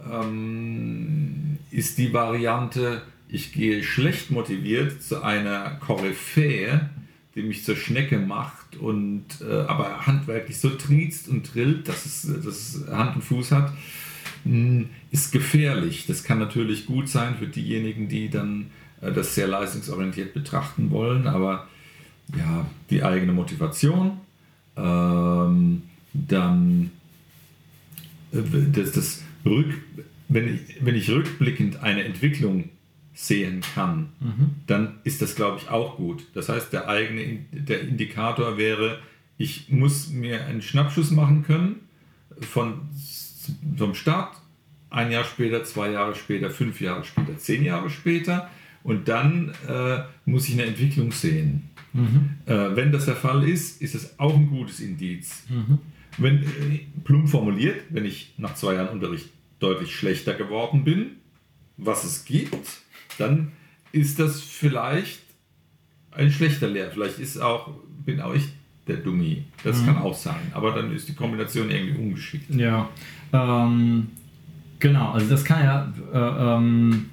D: ähm, ist die Variante, ich gehe schlecht motiviert zu einer Koryphäe, die mich zur Schnecke macht und äh, aber handwerklich so triezt und trillt, dass es, dass es Hand und Fuß hat. hm, ist gefährlich. Das kann natürlich gut sein für diejenigen, die dann äh, das sehr leistungsorientiert betrachten wollen, aber ja, die eigene Motivation, ähm, dann äh, das, das Rück, wenn, ich, wenn ich rückblickend eine Entwicklung sehen kann, mhm. dann ist das, glaube ich, auch gut. Das heißt, der eigene der Indikator wäre, ich muss mir einen Schnappschuss machen können von vom Start, ein Jahr später, zwei Jahre später, fünf Jahre später, zehn Jahre später und dann äh, muss ich eine Entwicklung sehen. Mhm. Äh, wenn das der Fall ist, ist es auch ein gutes Indiz. Mhm. Wenn, äh, plump formuliert, wenn ich nach zwei Jahren Unterricht deutlich schlechter geworden bin, was es gibt, dann ist das vielleicht ein schlechter Lehrer. Vielleicht ist auch, bin auch ich der Dummi. Das mhm. kann auch sein. Aber dann ist die Kombination irgendwie ungeschickt.
B: Ja. Ähm, genau, also das kann ja. Äh, ähm,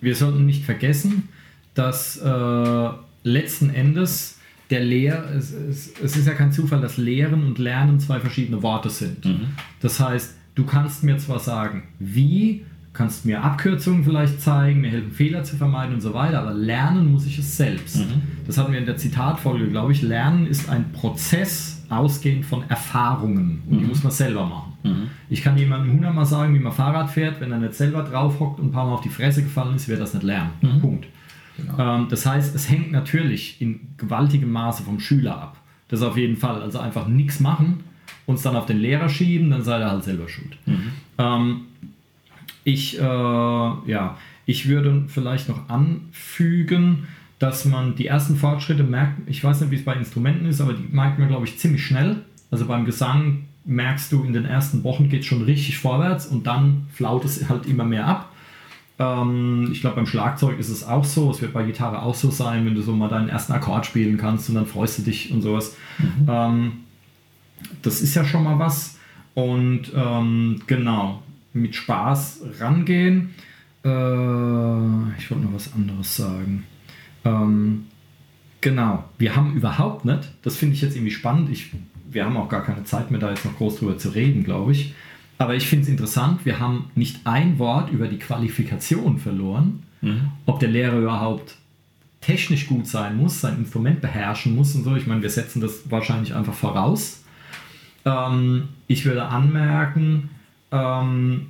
B: wir sollten nicht vergessen, dass äh, letzten Endes der Lehr, es, es, es, ist ja kein Zufall, dass Lehren und Lernen zwei verschiedene Worte sind. Mhm. Das heißt, du kannst mir zwar sagen, wie, kannst mir Abkürzungen vielleicht zeigen, mir helfen Fehler zu vermeiden und so weiter, aber lernen muss ich es selbst. Mhm. Das hatten wir in der Zitatfolge, glaube ich. Lernen ist ein Prozess ausgehend von Erfahrungen und mhm. die muss man selber machen. Mhm. Ich kann jemandem hundertmal sagen, wie man Fahrrad fährt, wenn er nicht selber drauf hockt und ein paar Mal auf die Fresse gefallen ist, wird das nicht lernen. Mhm. Punkt. Genau. Ähm, das heißt, es hängt natürlich in gewaltigem Maße vom Schüler ab. Das auf jeden Fall. Also einfach nichts machen, uns dann auf den Lehrer schieben, dann sei er halt selber schuld. Mhm. Ähm, ich, äh, ja, ich würde vielleicht noch anfügen, dass man die ersten Fortschritte merkt, ich weiß nicht, wie es bei Instrumenten ist, aber die merkt man, glaube ich, ziemlich schnell. Also beim Gesang merkst du, in den ersten Wochen geht es schon richtig vorwärts und dann flaut es halt immer mehr ab. Ähm, ich glaube, beim Schlagzeug ist es auch so. Es wird bei Gitarre auch so sein, wenn du so mal deinen ersten Akkord spielen kannst und dann freust du dich und sowas. Mhm. Ähm, das ist ja schon mal was. Und ähm, genau, mit Spaß rangehen. Äh, ich wollte noch was anderes sagen. Ähm, genau, wir haben überhaupt nicht, das finde ich jetzt irgendwie spannend, ich, wir haben auch gar keine Zeit mehr, da jetzt noch groß drüber zu reden, glaube ich. Aber ich finde es interessant, wir haben nicht ein Wort über die Qualifikation verloren, mhm. ob der Lehrer überhaupt technisch gut sein muss, sein Instrument beherrschen muss und so. Ich meine, wir setzen das wahrscheinlich einfach voraus. Ähm, ich würde anmerken, ähm,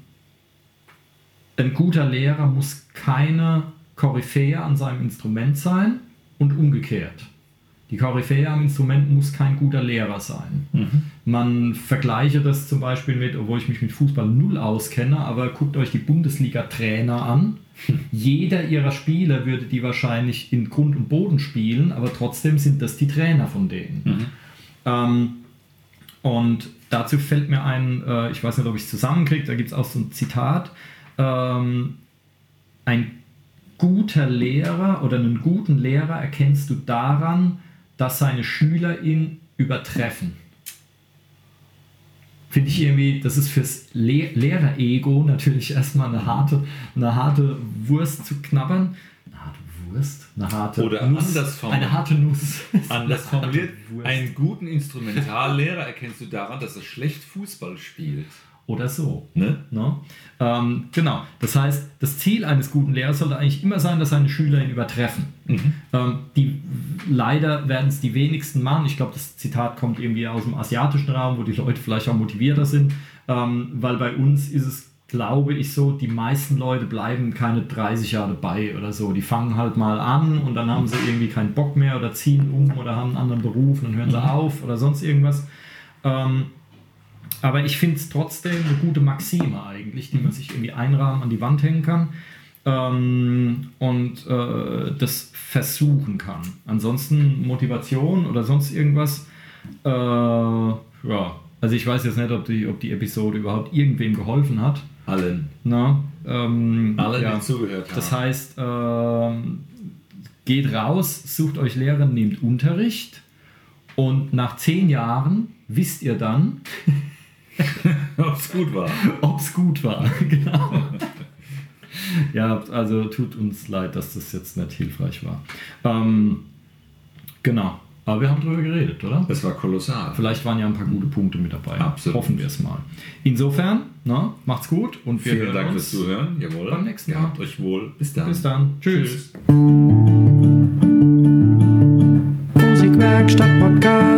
B: ein guter Lehrer muss keine Koryphäe an seinem Instrument sein und umgekehrt. Die Koryphäe am Instrument muss kein guter Lehrer sein. Mhm. Man vergleiche das zum Beispiel mit, obwohl ich mich mit Fußball null auskenne, aber guckt euch die Bundesliga-Trainer an. Jeder ihrer Spieler würde die wahrscheinlich in Grund und Boden spielen, aber trotzdem sind das die Trainer von denen. Mhm. Ähm, und dazu fällt mir ein, äh, ich weiß nicht, ob ich es zusammenkriege, da gibt es auch so ein Zitat. Ähm, ein guter Lehrer oder einen guten Lehrer erkennst du daran, dass seine Schüler ihn übertreffen. Finde ich irgendwie, das ist fürs Le Lehrer-Ego natürlich erstmal eine harte, eine harte Wurst zu knabbern. Eine harte Wurst? Eine harte
D: Oder Nuss. anders
B: formuliert. Eine harte Nuss.
D: Anders formuliert. Einen guten Instrumentallehrer erkennst du daran, dass er schlecht Fußball spielt
B: oder so. Ne? Ne? Ähm, genau. Das heißt, das Ziel eines guten Lehrers sollte eigentlich immer sein, dass seine Schüler ihn übertreffen. Mhm. Ähm, die, leider werden es die wenigsten machen. Ich glaube, das Zitat kommt irgendwie aus dem asiatischen Raum, wo die Leute vielleicht auch motivierter sind, ähm, weil bei uns ist es, glaube ich, so, die meisten Leute bleiben keine 30 Jahre dabei oder so. Die fangen halt mal an und dann haben sie irgendwie keinen Bock mehr oder ziehen um oder haben einen anderen Beruf und dann hören sie mhm. auf oder sonst irgendwas. Ähm, aber ich finde es trotzdem eine gute Maxime eigentlich, die man sich irgendwie einrahmen an die Wand hängen kann ähm, und äh, das versuchen kann. Ansonsten Motivation oder sonst irgendwas, äh, ja, also ich weiß jetzt nicht, ob die, ob die Episode überhaupt irgendwem geholfen hat.
D: Allen.
B: Na, ähm,
D: Allen, ja. die zugehört haben.
B: Das heißt, äh, geht raus, sucht euch Lehrer, nehmt Unterricht und nach zehn Jahren wisst ihr dann,
D: Ob es gut war.
B: Ob es gut war, genau. ja, also tut uns leid, dass das jetzt nicht hilfreich war. Ähm, genau. Aber wir haben drüber geredet, oder?
D: Es war kolossal.
B: Vielleicht waren ja ein paar gute Punkte mit dabei.
D: Absolut.
B: Hoffen wir es mal. Insofern, na, macht's gut und wir
D: Vielen Dank fürs Zuhören. Jawohl.
B: Beim nächsten Mal.
D: Habt euch wohl. Bis dann.
B: Bis dann. Tschüss.
D: Tschüss. Musikwerkstatt Podcast.